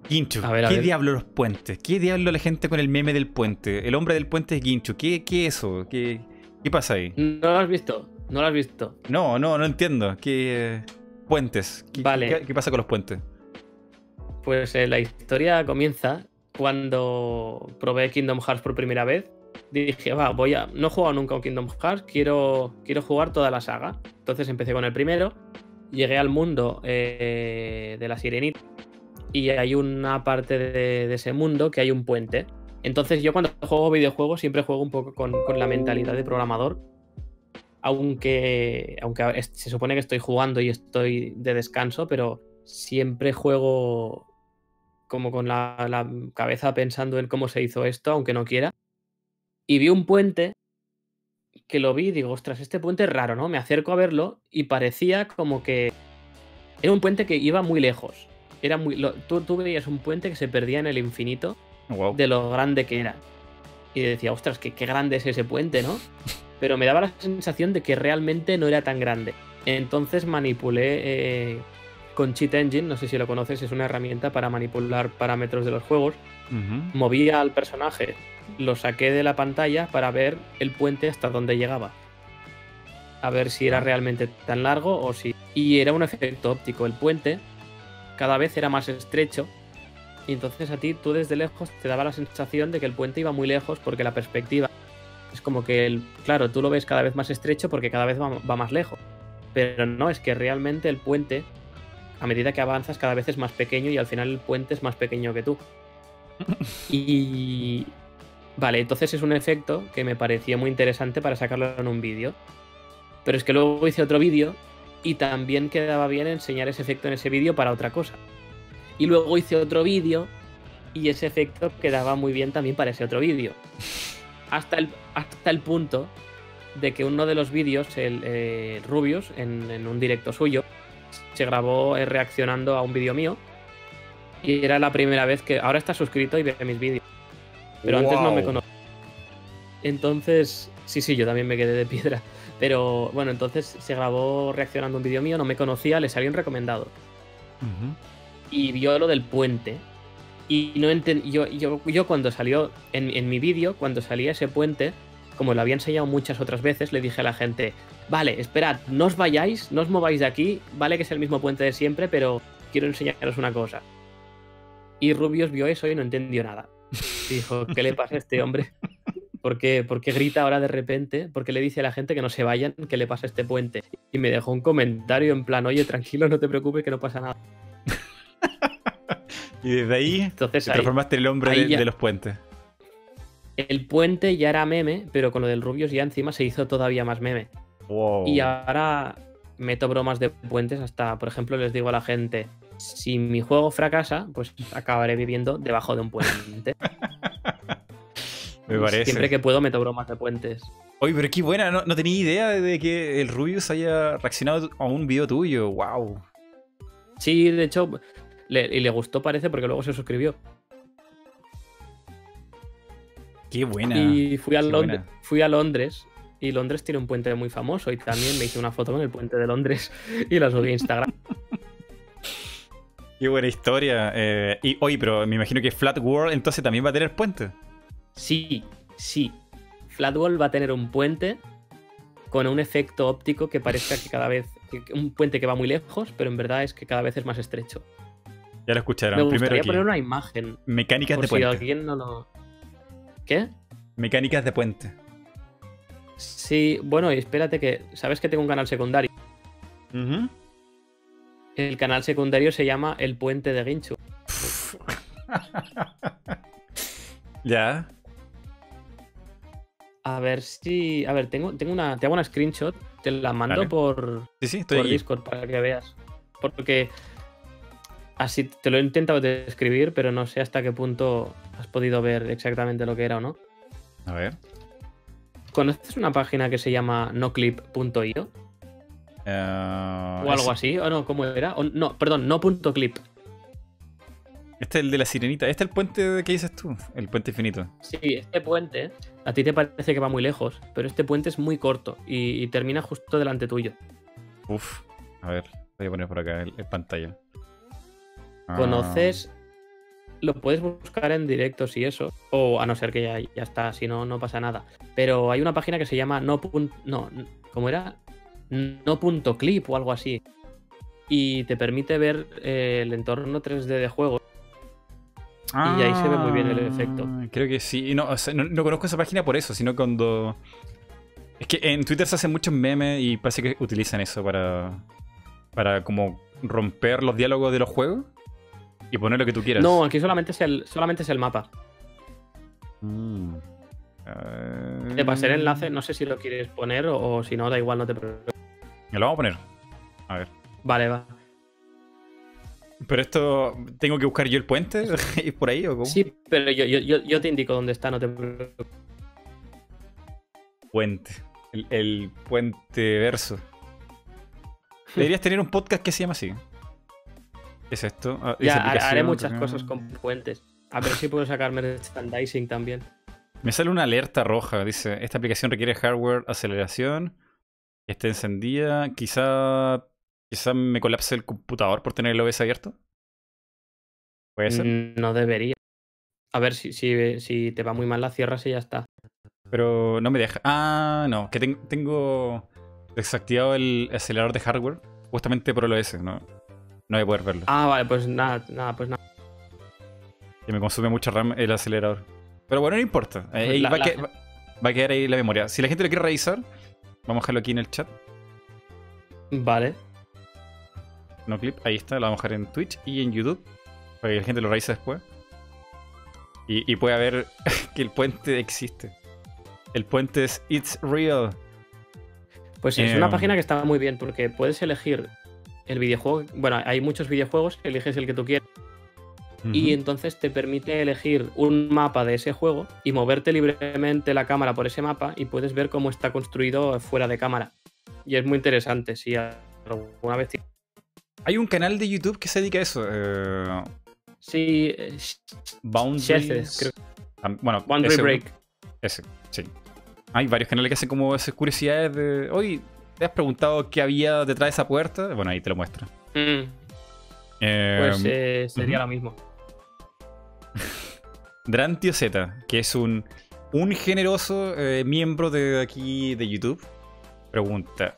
Guincho, A ver, a ¿qué ver. diablo los puentes? ¿Qué diablo la gente con el meme del puente? El hombre del puente es Guincho. ¿Qué, qué es eso? ¿Qué, qué pasa ahí? ¿No lo has visto? ¿No lo has visto? No, no, no entiendo. ¿Qué puentes? ¿Qué, Vale. ¿qué, qué pasa con los puentes? Pues eh, la historia comienza cuando probé Kingdom Hearts por primera vez. Dije, va, voy a. No he jugado nunca un Kingdom Hearts, quiero, quiero jugar toda la saga. Entonces empecé con el primero, llegué al mundo eh, de la Sirenita y hay una parte de, ese mundo que hay un puente. Entonces yo cuando juego videojuegos siempre juego un poco con, la mentalidad de programador. Aunque, aunque se supone que estoy jugando y estoy de descanso, pero siempre juego como con la cabeza pensando en cómo se hizo esto, aunque no quiera. Y vi un puente que lo vi y digo, ostras, este puente es raro, ¿no? Me acerco a verlo y parecía como que era un puente que iba muy lejos. Era muy, lo- tú, tú veías un puente que se perdía en el infinito Wow. de lo grande que era. Y decía, ostras, qué, qué grande es ese puente, ¿no? Pero me daba la sensación de que realmente no era tan grande. Entonces manipulé eh, con Cheat Engine, no sé si lo conoces, es una herramienta para manipular parámetros de los juegos. Movía al personaje, lo saqué de la pantalla para ver el puente hasta dónde llegaba. A ver si era realmente tan largo o si... Y era un efecto óptico. El puente cada vez era más estrecho y entonces a ti, tú desde lejos, te daba la sensación de que el puente iba muy lejos porque la perspectiva como que, el, claro, tú lo ves cada vez más estrecho porque cada vez va, va más lejos. Pero no, es que realmente el puente, a medida que avanzas, cada vez es más pequeño y al final el puente es más pequeño que tú. Y... Vale, entonces es un efecto que me pareció muy interesante para sacarlo en un vídeo. Pero es que luego hice otro vídeo y también quedaba bien enseñar ese efecto en ese vídeo para otra cosa. Y luego hice otro vídeo y ese efecto quedaba muy bien también para ese otro vídeo. Hasta el, hasta el punto de que uno de los vídeos, el eh, Rubius, en, en, un directo suyo, se grabó eh, reaccionando a un vídeo mío. Y era la primera vez que. Ahora está suscrito y ve mis vídeos. Pero wow. antes no me conocía. Entonces. Sí, sí, yo también me quedé de piedra. Pero bueno, entonces se grabó reaccionando a un vídeo mío, no me conocía, le salió un recomendado. Uh -huh. Y vio lo del puente. Y no. Yo, yo, yo cuando salió en, en mi vídeo, cuando salía ese puente, como lo había enseñado muchas otras veces, le dije a la gente, vale, esperad, no os vayáis, no os mováis de aquí, vale que es el mismo puente de siempre, pero quiero enseñaros una cosa. Y Rubius vio eso y no entendió nada. Dijo, ¿qué le pasa a este hombre? ¿Por qué, ¿Por qué, grita ahora de repente? ¿Por qué le dice a la gente que no se vayan? ¿Qué le pasa a este puente? Y me dejó un comentario en plan, oye, tranquilo, no te preocupes, que no pasa nada. y desde ahí Entonces, te transformaste en el hombre de, de los puentes el puente ya era meme, pero con lo del Rubius ya encima se hizo todavía más meme. Wow. Y ahora meto bromas de puentes hasta, por ejemplo, les digo a la gente, si mi juego fracasa, pues acabaré viviendo debajo de un puente. Me parece. Siempre que puedo meto bromas de puentes. Oye, pero qué buena, no, no, tenía idea de que el Rubius haya reaccionado a un video tuyo, wow. Sí, de hecho, le, y le gustó parece porque luego se suscribió. Qué buena. Y fui a, Londres, fui a Londres y Londres tiene un puente muy famoso y también me hice una foto con el puente de Londres y la subí a Instagram. Qué buena historia. Eh, y oye, pero me imagino que Flat World entonces también va a tener puente. Sí, sí. Flat World va a tener un puente con un efecto óptico que parezca que cada vez. Un puente que va muy lejos, pero en verdad es que cada vez es más estrecho. Ya lo escucharon. Me gustaría Primero aquí. poner una imagen. Mecánicas por de si puente. alguien no lo. ¿Qué? Mecánicas de puente. Sí, bueno, y espérate que. ¿Sabes que tengo un canal secundario? Uh -huh. El canal secundario se llama El Puente de Ginchu. ya. A ver si. A ver, tengo, tengo una. Te hago una screenshot. Te la mando por, Sí, sí, estoy por. Discord para que veas. Porque. Así te lo he intentado describir, pero no sé hasta qué punto has podido ver exactamente lo que era o no. A ver. ¿Conoces una página que se llama noclip.io? Uh, o algo así, o no, ¿cómo era? O, no, perdón, no.clip. Este es el de la sirenita. Este es el puente que dices tú. El puente infinito. Sí, este puente, a ti te parece que va muy lejos, pero este puente es muy corto y, y termina justo delante tuyo. Uf. A ver, voy a poner por acá en pantalla. Ah. ¿Conoces? Lo puedes buscar en directos y eso. O a no ser que ya, ya está, si no, no pasa nada. Pero hay una página que se llama no. Punt, no, ¿cómo era? No.clip o algo así. Y te permite ver eh, el entorno 3D de juego. Ah, y ahí se ve muy bien el efecto. Creo que sí. No, o sea, no, no, conozco esa página por eso, sino cuando. Es que en Twitter se hacen muchos memes y parece que utilizan eso para. Para como romper los diálogos de los juegos y poner lo que tú quieras. No, aquí solamente es el, solamente es el mapa. Mm. Te pasé el enlace, no sé si lo quieres poner o, o si no, da igual, no te preocupes. Me lo vamos a poner. A ver. Vale, va. Pero esto, ¿tengo que buscar yo el puente? ¿Es por ahí o cómo? Sí, pero yo, yo, yo te indico dónde está, no te preocupes. Puente. El, el puente verso. Deberías tener un podcast que se llama así. ¿Qué es esto? Ah, ya, haré muchas cosas con puentes. A ver si puedo sacarme merchandising también. Me sale una alerta roja. Dice, esta aplicación requiere hardware aceleración. Está encendida. Quizá, quizá me colapse el computador por tener el OBS abierto. ¿Puede ser? No debería. A ver, si, si, si te va muy mal la cierras y ya está. Pero no me deja. Ah, no. Que ten, tengo desactivado el acelerador de hardware. Justamente por el OS. No, no voy a poder verlo. Ah, vale, pues nada, nada, pues nada. Que me consume mucha RAM el acelerador. Pero bueno, no importa. Eh, la, va, la, que, va, va a quedar ahí la memoria. Si la gente lo quiere revisar, vamos a dejarlo aquí en el chat. Vale. No clip, ahí está, lo vamos a dejar en Twitch y en YouTube. Para que la gente lo revise después. Y, y pueda ver que el puente existe. El puente es It's Real. Pues sí, es una Em. página que está muy bien porque puedes elegir el videojuego. Bueno, hay muchos videojuegos, eliges el que tú y entonces te permite elegir un mapa de ese juego y moverte libremente la cámara por ese mapa y puedes ver cómo está construido fuera de cámara. Y es muy interesante si alguna vez... Hay un canal de YouTube que se dedica a eso. eh, Sí, eh, Boundaries. Creo. Bueno, Boundary ese- Break. Ese, sí. Hay varios canales que hacen como esas curiosidades de. Oye, ¿te has preguntado qué había detrás de esa puerta? Bueno, ahí te lo muestra. Mm, Eh, pues eh, sería lo mismo. Drantio Z, que es un, un generoso eh, miembro de aquí de YouTube, pregunta: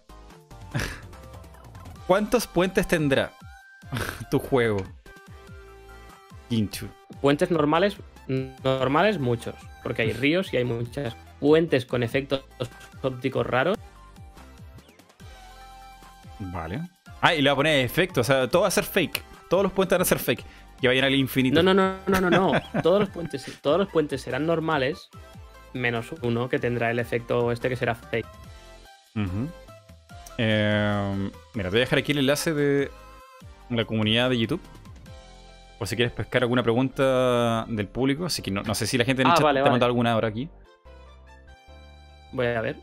¿Cuántos puentes tendrá tu juego? Ginchu. Puentes normales, normales muchos, porque hay ríos y hay muchas puentes con efectos ópticos raros. Vale. Ah, y le va a poner efecto, o sea, todo va a ser fake. Todos los puentes van a ser fake. Que vayan al infinito. No, no, no, no, no, no. Todos los puentes, todos los puentes serán normales, menos uno que tendrá el efecto este que será fake. Eh, mira, te voy a dejar aquí el enlace de la comunidad de YouTube. Por si quieres pescar alguna pregunta del público. Así que no, no sé si la gente en el Ah, chat vale, te ha mandado alguna ahora aquí. Voy a ver.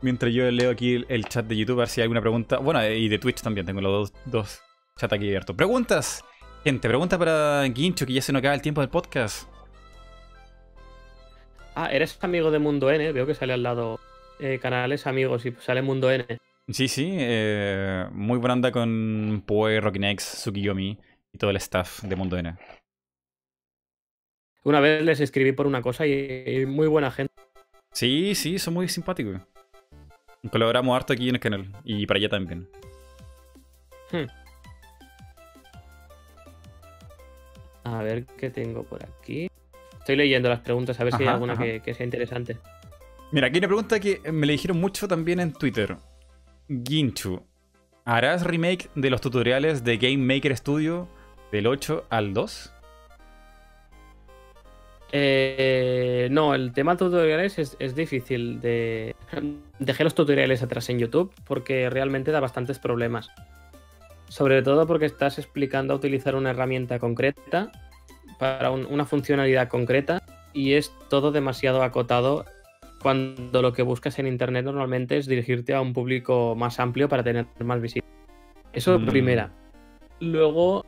Mientras yo leo aquí el, el chat de YouTube, a ver si hay alguna pregunta. Bueno, y de Twitch también, tengo los dos, dos chats aquí abiertos. Preguntas. Gente, pregunta para Guincho, que ya se nos acaba el tiempo del podcast. Ah, eres amigo de Mundo N, veo que sale al lado eh, canales amigos y sale Mundo N. Sí, sí, eh, muy buena onda con Poe, Rockinex, Tsukiyomi y todo el staff de Mundo N. Una vez les escribí por una cosa y, y muy buena gente. Sí, sí, son muy simpáticos. Colaboramos harto aquí en el canal y para allá también. Hmm. A ver qué tengo por aquí. Estoy leyendo las preguntas a ver si hay alguna que, que sea interesante. Mira, aquí hay una pregunta que me le dijeron mucho también en Twitter. Ginchu, ¿harás remake de los tutoriales de Game Maker Studio del 8 al 2? Eh, no, el tema de tutoriales es, es difícil de... Dejé los tutoriales atrás en YouTube porque realmente da bastantes problemas. Sobre todo porque estás explicando a utilizar una herramienta concreta para un- una funcionalidad concreta y es todo demasiado acotado cuando lo que buscas en Internet normalmente es dirigirte a un público más amplio para tener más visibilidad. Eso Mm. primera. Luego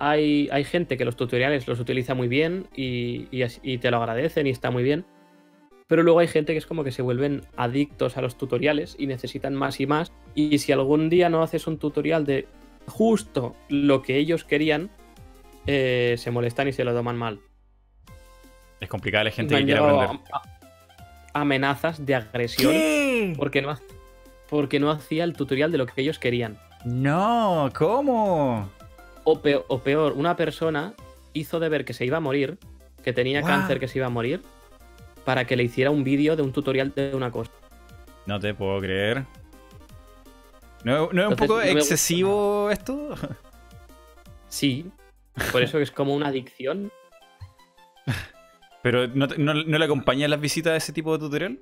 hay, hay gente que los tutoriales los utiliza muy bien y, y te lo agradecen y está muy bien. Pero luego hay gente que es como que se vuelven adictos a los tutoriales y necesitan más y más. Y si algún día no haces un tutorial de justo lo que ellos querían, eh, se molestan y se lo toman mal. Es complicada la gente Me que quiere aprender. amenazas de agresión ¿Qué? porque no, porque no hacía el tutorial de lo que ellos querían. No, ¿cómo? O peor, o peor, una persona hizo de ver que se iba a morir, que tenía cáncer, que se iba a morir, para que le hiciera un vídeo de un tutorial de una cosa. No te puedo creer. ¿No, no es un poco no excesivo esto? Sí, por eso es como una adicción. ¿Pero no, te- no, no le acompañan las visitas a ese tipo de tutorial?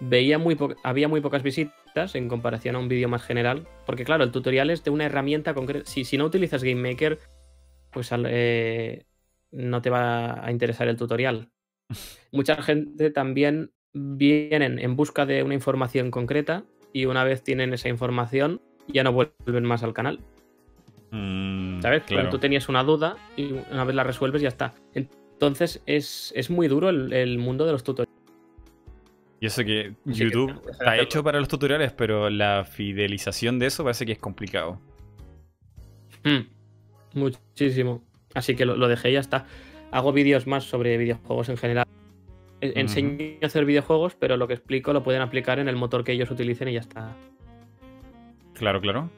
Veía muy había muy pocas visitas en comparación a un vídeo más general, porque claro, el tutorial es de una herramienta concreta. Si, si no utilizas GameMaker, pues eh, no te va a interesar el tutorial. Mucha gente también vienen en busca de una información concreta y una vez tienen esa información ya no vuelven más al canal. Mm, ¿Sabes? Claro. Cuando tú tenías una duda y una vez la resuelves ya está. Entonces es, es muy duro el, el mundo de los tutoriales. Y eso que Así YouTube que está hecho para los tutoriales, pero la fidelización de eso parece que es complicado. Mm, muchísimo. Así que lo, lo dejé y ya está hago vídeos más sobre videojuegos en general. Enseño a hacer videojuegos, pero lo que explico lo pueden aplicar en el motor que ellos utilicen y ya está. Claro, claro.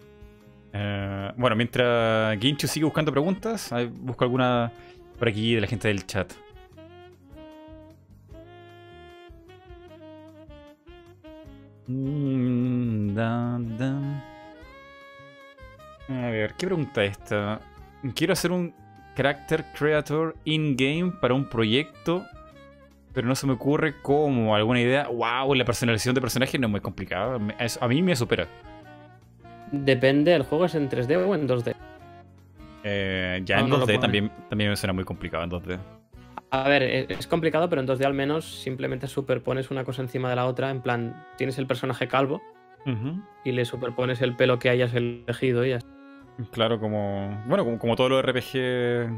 Eh, bueno, mientras Ginchu sigue buscando preguntas, busco alguna por aquí de la gente del chat. Mm, a ver, ¿qué pregunta esta? Quiero hacer un character creator in-game para un proyecto, pero no se me ocurre cómo. ¿Alguna idea? ¡Wow! La personalización de personajes no es muy complicada. A mí me supera. Depende, ¿el juego es en 3D o en 2D? Eh, ya Ah, en no lo 2D pone. también, también me suena muy complicado en 2D. A ver, e- es complicado, pero en 2D al menos simplemente superpones una cosa encima de la otra. En plan, tienes el personaje calvo y le superpones el pelo que hayas elegido y ya está. Claro, como. Bueno, como, como todos los RPG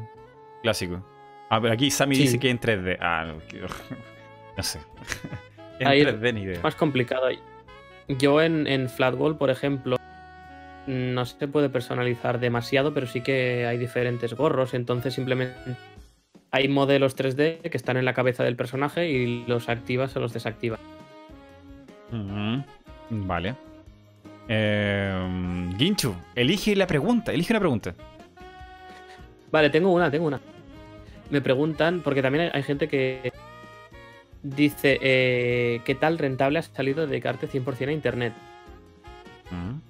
clásicos. Ah, pero aquí Sammy Sí. dice que en 3D. Ah, no, no sé. en Ahí- 3D ni idea. más complicado. Yo en, en Flatwall, por ejemplo, no se puede personalizar demasiado, pero sí que hay diferentes gorros, entonces simplemente hay modelos 3D que están en la cabeza del personaje y los activas o los desactivas. Ujú. Vale. Eh, Ginchu, elige la pregunta. Elige una pregunta. Vale, tengo una, tengo una. Me preguntan, porque también hay, gente que dice, eh, ¿qué tal rentable has salido dedicarte 100% a Internet? Ujú.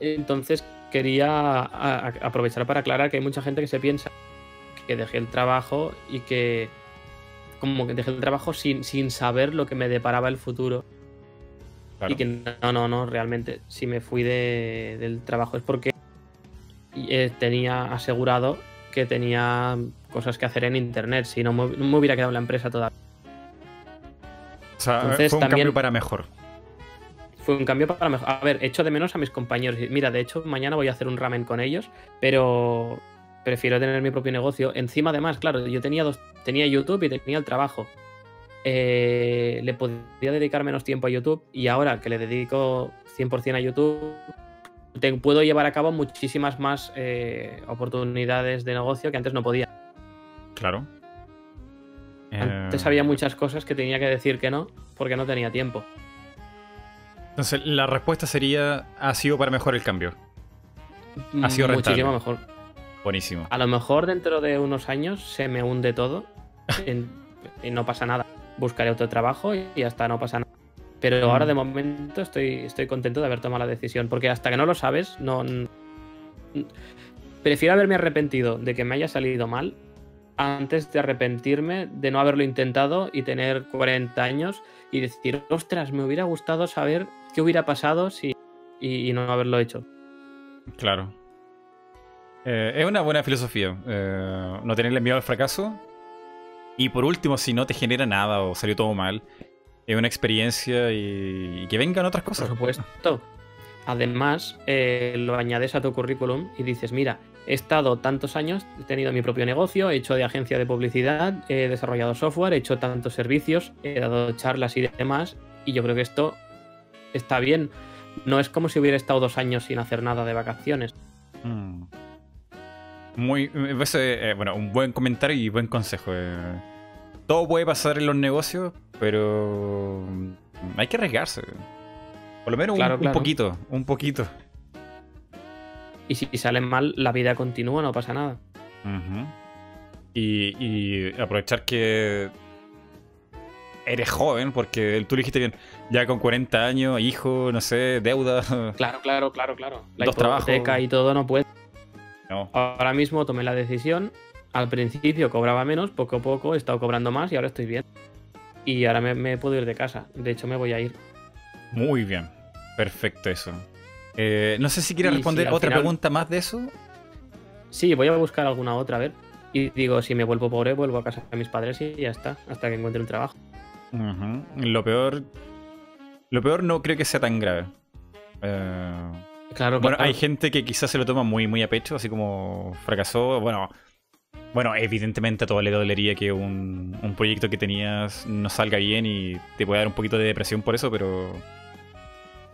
Entonces quería aprovechar para aclarar que hay mucha gente que se piensa que dejé el trabajo y que como que dejé el trabajo sin, sin saber lo que me deparaba el futuro. Claro. Y que no, no, no, realmente si me fui de- del trabajo es porque eh, tenía asegurado que tenía cosas que hacer en internet, si no me, no me hubiera quedado en la empresa todavía. O sea, Entonces, fue un también- cambio para mejor. Fue un cambio para mejor. A ver, echo de menos a mis compañeros. Mira, de hecho, mañana voy a hacer un ramen con ellos, pero prefiero tener mi propio negocio. Encima, además, claro, yo tenía dos, tenía YouTube y tenía el trabajo. Eh, le podía dedicar menos tiempo a YouTube y ahora que le dedico 100% a YouTube, te- puedo llevar a cabo muchísimas más eh, oportunidades de negocio que antes no podía. Claro. Antes Eh, había muchas cosas que tenía que decir que no porque no tenía tiempo. Entonces, la respuesta sería: ha sido para mejor el cambio. Ha sido Muchísimo rentable. mejor. Buenísimo. A lo mejor dentro de unos años se me hunde todo y no pasa nada. Buscaré otro trabajo y ya está, no pasa nada. Pero Mm. ahora de momento estoy, estoy contento de haber tomado la decisión, porque hasta que no lo sabes, no... Prefiero haberme arrepentido de que me haya salido mal antes de arrepentirme de no haberlo intentado y tener 40 años y decir, ostras, me hubiera gustado saber qué hubiera pasado si... y- y no haberlo hecho. Claro. Eh, es una buena filosofía. eh, no tenerle miedo al fracaso. Y por último, si no te genera nada o salió todo mal, es una experiencia y, y que vengan otras Por cosas. supuesto. Además, eh, lo añades a tu currículum y dices, mira, he estado tantos años, he tenido mi propio negocio, he hecho de agencia de publicidad, he desarrollado software, he hecho tantos servicios, he dado charlas y demás, y yo creo que esto está bien. No es como si hubiera estado dos años sin hacer nada de vacaciones. Mm. Muy. eh, bueno, un buen comentario y buen consejo. eh. Todo puede pasar en los negocios, pero. mm, Hay que arriesgarse. Por lo menos un- Claro, un, claro. poquito. Un poquito. Y si salen mal, la vida continúa, no pasa nada. Y, y aprovechar que eres joven, porque tú lo dijiste bien, ya con 40 años, hijo, no sé, deuda. Claro, claro, claro, claro. La Dos trabajos. y todo no puede. No, Ahora mismo tomé la decisión. Al principio cobraba menos, poco a poco he estado cobrando más y ahora estoy bien. Y ahora me, me puedo ir de casa. De hecho, me voy a ir. muy bien. Perfecto eso. Eh, no sé si quieres responder si otra final- pregunta más de eso. Sí, voy a buscar alguna otra, a ver. Y digo, si me vuelvo pobre, vuelvo a casa de mis padres y ya está, hasta que encuentre un trabajo. Lo peor. Lo peor no creo que sea tan grave. Eh, Claro, Bueno, claro. hay gente que quizás se lo toma muy, muy a pecho, así como fracasó. Bueno, bueno, evidentemente a todo le dolería que un, un proyecto que tenías no salga bien y te puede dar un poquito de depresión por eso, pero.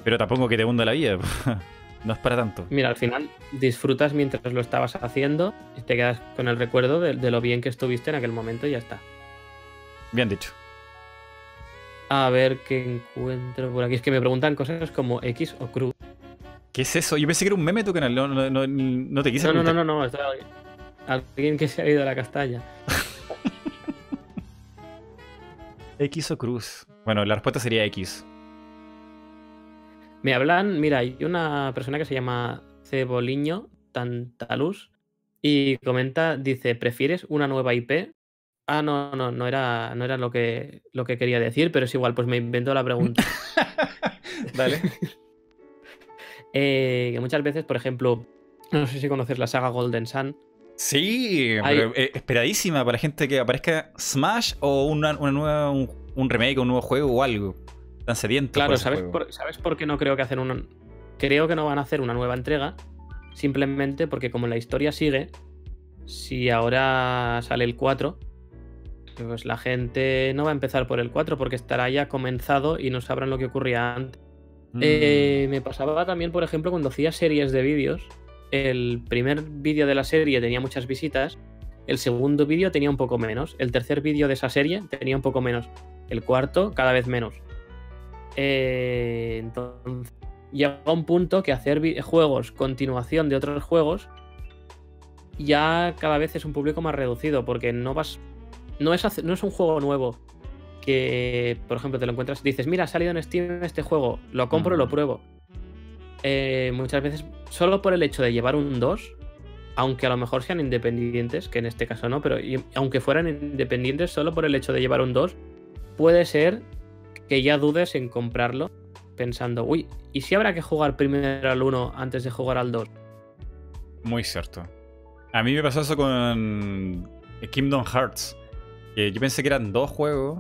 Pero tampoco que te hunda la vida. no es para tanto. Mira, al final disfrutas mientras lo estabas haciendo y te quedas con el recuerdo de, de lo bien que estuviste en aquel momento y ya está. Bien dicho. A ver qué encuentro por aquí. Es que me preguntan cosas como X o cruz. ¿Qué es eso? Yo pensé que era un meme tu canal. No, no, no, no te quise No, no, no, preguntar. no, no. esto es alguien que se ha ido a la castaña. X o cruz. Bueno, la respuesta sería X. Me hablan, mira, hay una persona que se llama Ceboliño Tantalus y comenta, dice, ¿prefieres una nueva IP? Ah, no, no, no era, no era lo, que, lo que quería decir, pero es igual, pues me invento la pregunta. Dale. Eh, que muchas veces, por ejemplo, no sé si conoces la saga Golden Sun. Sí, Hay- pero, eh, esperadísima para gente que aparezca Smash o una, una nueva, un, un remake o un nuevo juego o algo. Tan sedientos por Claro, ese ¿sabes por, ¿sabes por qué no creo que hacen una. Creo que no van a hacer una nueva entrega. Simplemente porque, como la historia sigue, si ahora sale el 4, pues la gente no va a empezar por el 4 porque estará ya comenzado y no sabrán lo que ocurría antes. Mm, Eh, me pasaba también, por ejemplo, cuando hacía series de vídeos. El primer vídeo de la serie tenía muchas visitas. El segundo vídeo tenía un poco menos. El tercer vídeo de esa serie tenía un poco menos. El cuarto, cada vez menos. Eh, entonces, llega un punto que hacer juegos, continuación de otros juegos, ya cada vez es un público más reducido. Porque no vas. No es, no es un juego nuevo que, por ejemplo, te lo encuentras, dices, mira, ha salido en Steam este juego, lo compro y lo Ujú. pruebo. Eh, muchas veces, solo por el hecho de llevar un 2, aunque a lo mejor sean independientes, que en este caso no, pero y- aunque fueran independientes, solo por el hecho de llevar un 2, puede ser que ya dudes en comprarlo, pensando, uy, ¿y si habrá que jugar primero al 1 antes de jugar al 2? Muy cierto. A mí me pasó eso con Kingdom Hearts. Que yo pensé que eran dos juegos.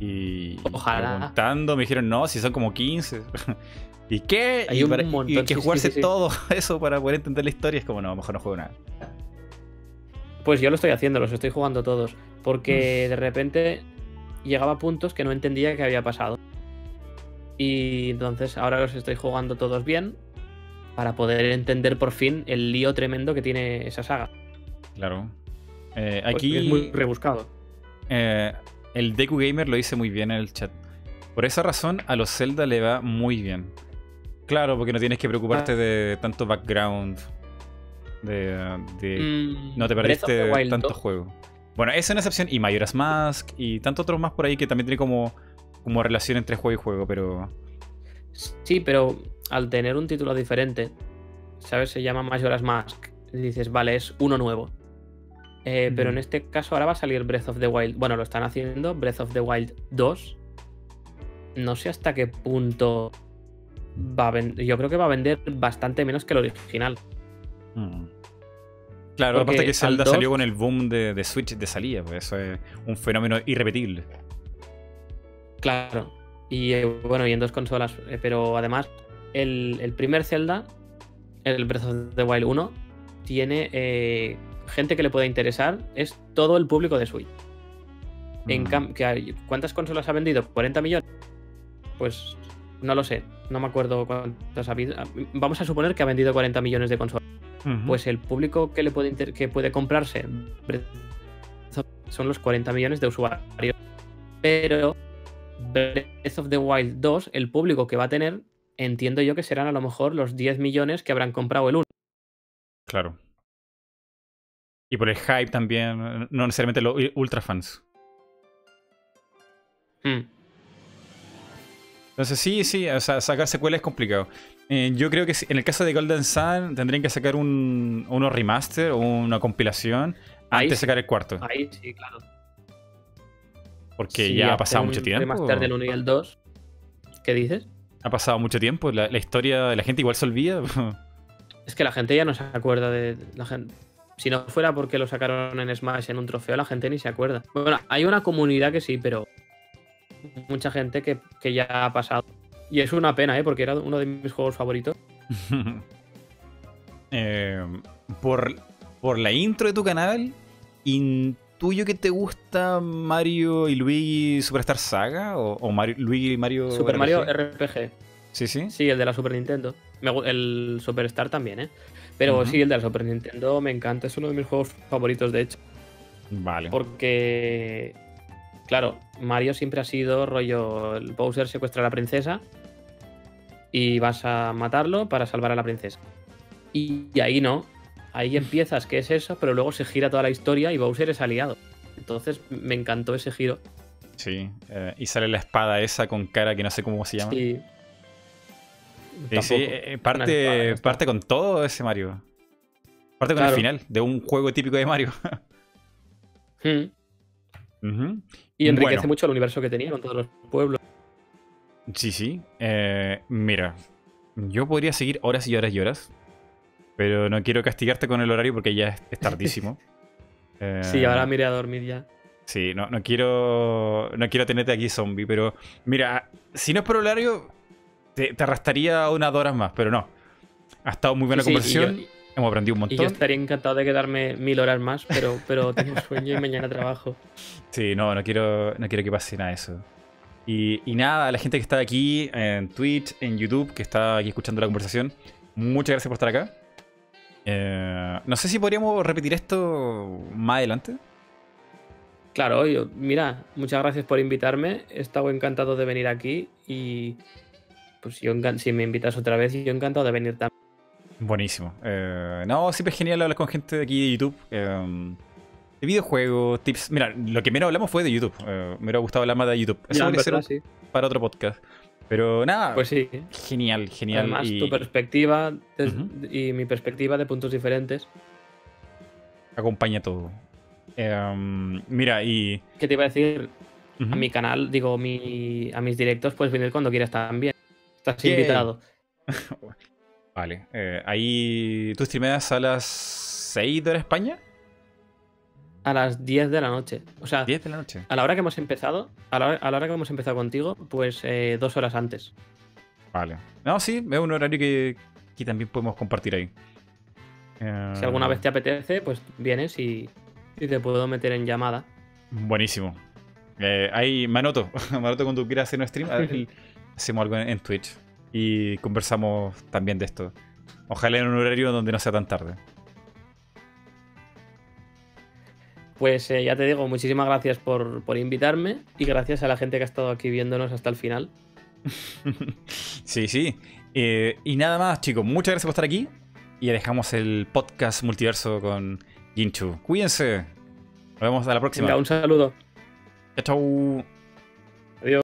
Y Ojalá. preguntando me dijeron, no, si son como 15. ¿Y qué? Hay y, un para- y montón, hay que sí, jugarse sí, sí. todo eso para poder entender la historia. Es como, no, mejor no juego nada. Pues yo lo estoy haciendo, los estoy jugando todos. Porque de repente llegaba a puntos que no entendía qué había pasado. Y entonces ahora los estoy jugando todos bien. Para poder entender por fin el lío tremendo que tiene esa saga. Claro. Eh, Porque aquí es muy rebuscado. eh, el Deku Gamer lo dice muy bien en el chat. Por esa razón, a los Zelda le va muy bien. Claro, porque no tienes que preocuparte Ah. de tanto background. De, de- Mm, no te perdiste tanto 2. juego. Bueno, esa es una excepción. Y Majora's Mask y tantos otros más por ahí que también tiene como, como relación entre juego y juego, pero. Sí, pero al tener un título diferente, ¿sabes? Se llama Majora's Mask. Y dices, vale, es uno nuevo. Eh, Pero en este caso ahora va a salir Breath of the Wild. Bueno, lo están haciendo, Breath of the Wild 2. No sé hasta qué punto va a vender. Yo creo que va a vender bastante menos que el original. mm. Claro, Porque aparte que Zelda 2 salió con el boom de, de Switch de salida, pues eso es un fenómeno irrepetible. Claro. Y eh, bueno, y en dos consolas. eh, pero además, el, el primer Zelda, el Breath of the Wild 1, tiene gente que le puede interesar. Es todo el público de Switch. En Mm. cam- que hay- ¿Cuántas consolas ha vendido? ¿40 millones? Pues no lo sé. No me acuerdo cuántas ha habido. Vamos a suponer que ha vendido 40 millones de consolas. Pues el público que le puede inter- que puede comprarse son los 40 millones de usuarios. Pero Breath of the Wild 2, el público que va a tener, entiendo yo que serán a lo mejor los 10 millones que habrán comprado el 1. Claro. Y por el hype también, no necesariamente los ultra fans. Hmm. Entonces sí, sí, o sea, sacar secuelas es complicado. Eh, yo creo que en el caso de Golden Sun tendrían que sacar un, unos remaster o una compilación Ahí antes de sacar el cuarto. Ahí sí, claro. Porque Sí, ya ha pasado mucho tiempo. remaster del 1 y el 2. ¿Qué dices? Ha pasado mucho tiempo. La, la historia, la gente igual se olvida. Es que la gente ya no se acuerda de de la gente. Si no fuera porque lo sacaron en Smash en un trofeo, la gente ni se acuerda. Bueno, hay una comunidad que sí, pero mucha gente que, que ya ha pasado. Y es una pena, ¿eh? Porque era uno de mis juegos favoritos. Eh, por, por la intro de tu canal, intuyo que te gusta Mario y Luigi Superstar Saga o, o Mario, Luigi y Mario. Super RPG? Mario RPG. Sí, sí. Sí, el de la Super Nintendo. Me el Superstar también, ¿eh? Pero sí, el de la Super Nintendo me encanta. Es uno de mis juegos favoritos, de hecho. Vale. Porque, claro, Mario siempre ha sido rollo, el Bowser secuestra a la princesa y vas a matarlo para salvar a la princesa. Y, y ahí no, ahí empiezas que es eso, pero luego se gira toda la historia y Bowser es aliado. Entonces me encantó ese giro. Sí. eh, y sale la espada esa con cara que no sé cómo se llama. Sí. Sí, sí, eh, parte, parte con todo ese Mario. Parte con el final de un juego típico de Mario. Hmm. Y enriquece mucho el universo que tenía con todos los pueblos. Sí, sí. Eh, mira, yo podría seguir horas y horas y horas. Pero no quiero castigarte con el horario porque ya es, tardísimo. sí, ahora miré a dormir ya. Sí, no, no quiero. No quiero tenerte aquí zombie, pero. Mira, si no es por horario, te, arrastraría unas horas más, pero no. Ha estado muy buena conversación. Hemos aprendido un montón. Y yo estaría encantado de quedarme mil horas más, pero, pero tengo sueño y mañana trabajo. Sí, no, no quiero, no quiero que pase nada de eso. Y, y nada, la gente que está aquí en Twitch, en YouTube, que está aquí escuchando la conversación, muchas gracias por estar acá. Eh, no sé si podríamos repetir esto más adelante. Claro, yo, mira, muchas gracias por invitarme. He estado encantado de venir aquí y pues yo si me invitas otra vez, yo encantado de venir también. Buenísimo. Eh, no, siempre es genial hablar con gente de aquí de YouTube. Eh, de videojuegos, tips. Mira, lo que menos hablamos fue de YouTube. me hubiera gustado hablar más de YouTube. Eso ya, ser para otro podcast. Pero nada. Pues sí. Genial, genial. Además, tu perspectiva y mi perspectiva de puntos diferentes. Acompaña todo. Em, mira, y. ¿Qué te iba a decir? A mi canal, digo, mi, a mis directos puedes venir cuando quieras también. Estás invitado. vale. Eh, ahí. ¿Tú streameas a las 6 de España? A las 10 de la noche. O sea, 10 de la noche. A la hora que hemos empezado, a la hora, que hemos empezado contigo, pues eh, dos horas antes. Vale. No, sí, es un horario que, que también podemos compartir ahí. Si alguna vez te apetece, pues vienes y, te puedo meter en llamada. Buenísimo. Eh, ahí, Manoto, Manoto, cuando quieras hacer un stream, hacemos algo en Twitch y conversamos también de esto. Ojalá en un horario donde no sea tan tarde. Pues eh, ya te digo, muchísimas gracias por, invitarme y gracias a la gente que ha estado aquí viéndonos hasta el final. sí, sí. Eh, y nada más, chicos, muchas gracias por estar aquí. Y dejamos el podcast multiverso con Ginchu. Cuídense. Nos vemos a la próxima. un saludo. Chao, chao. Adiós.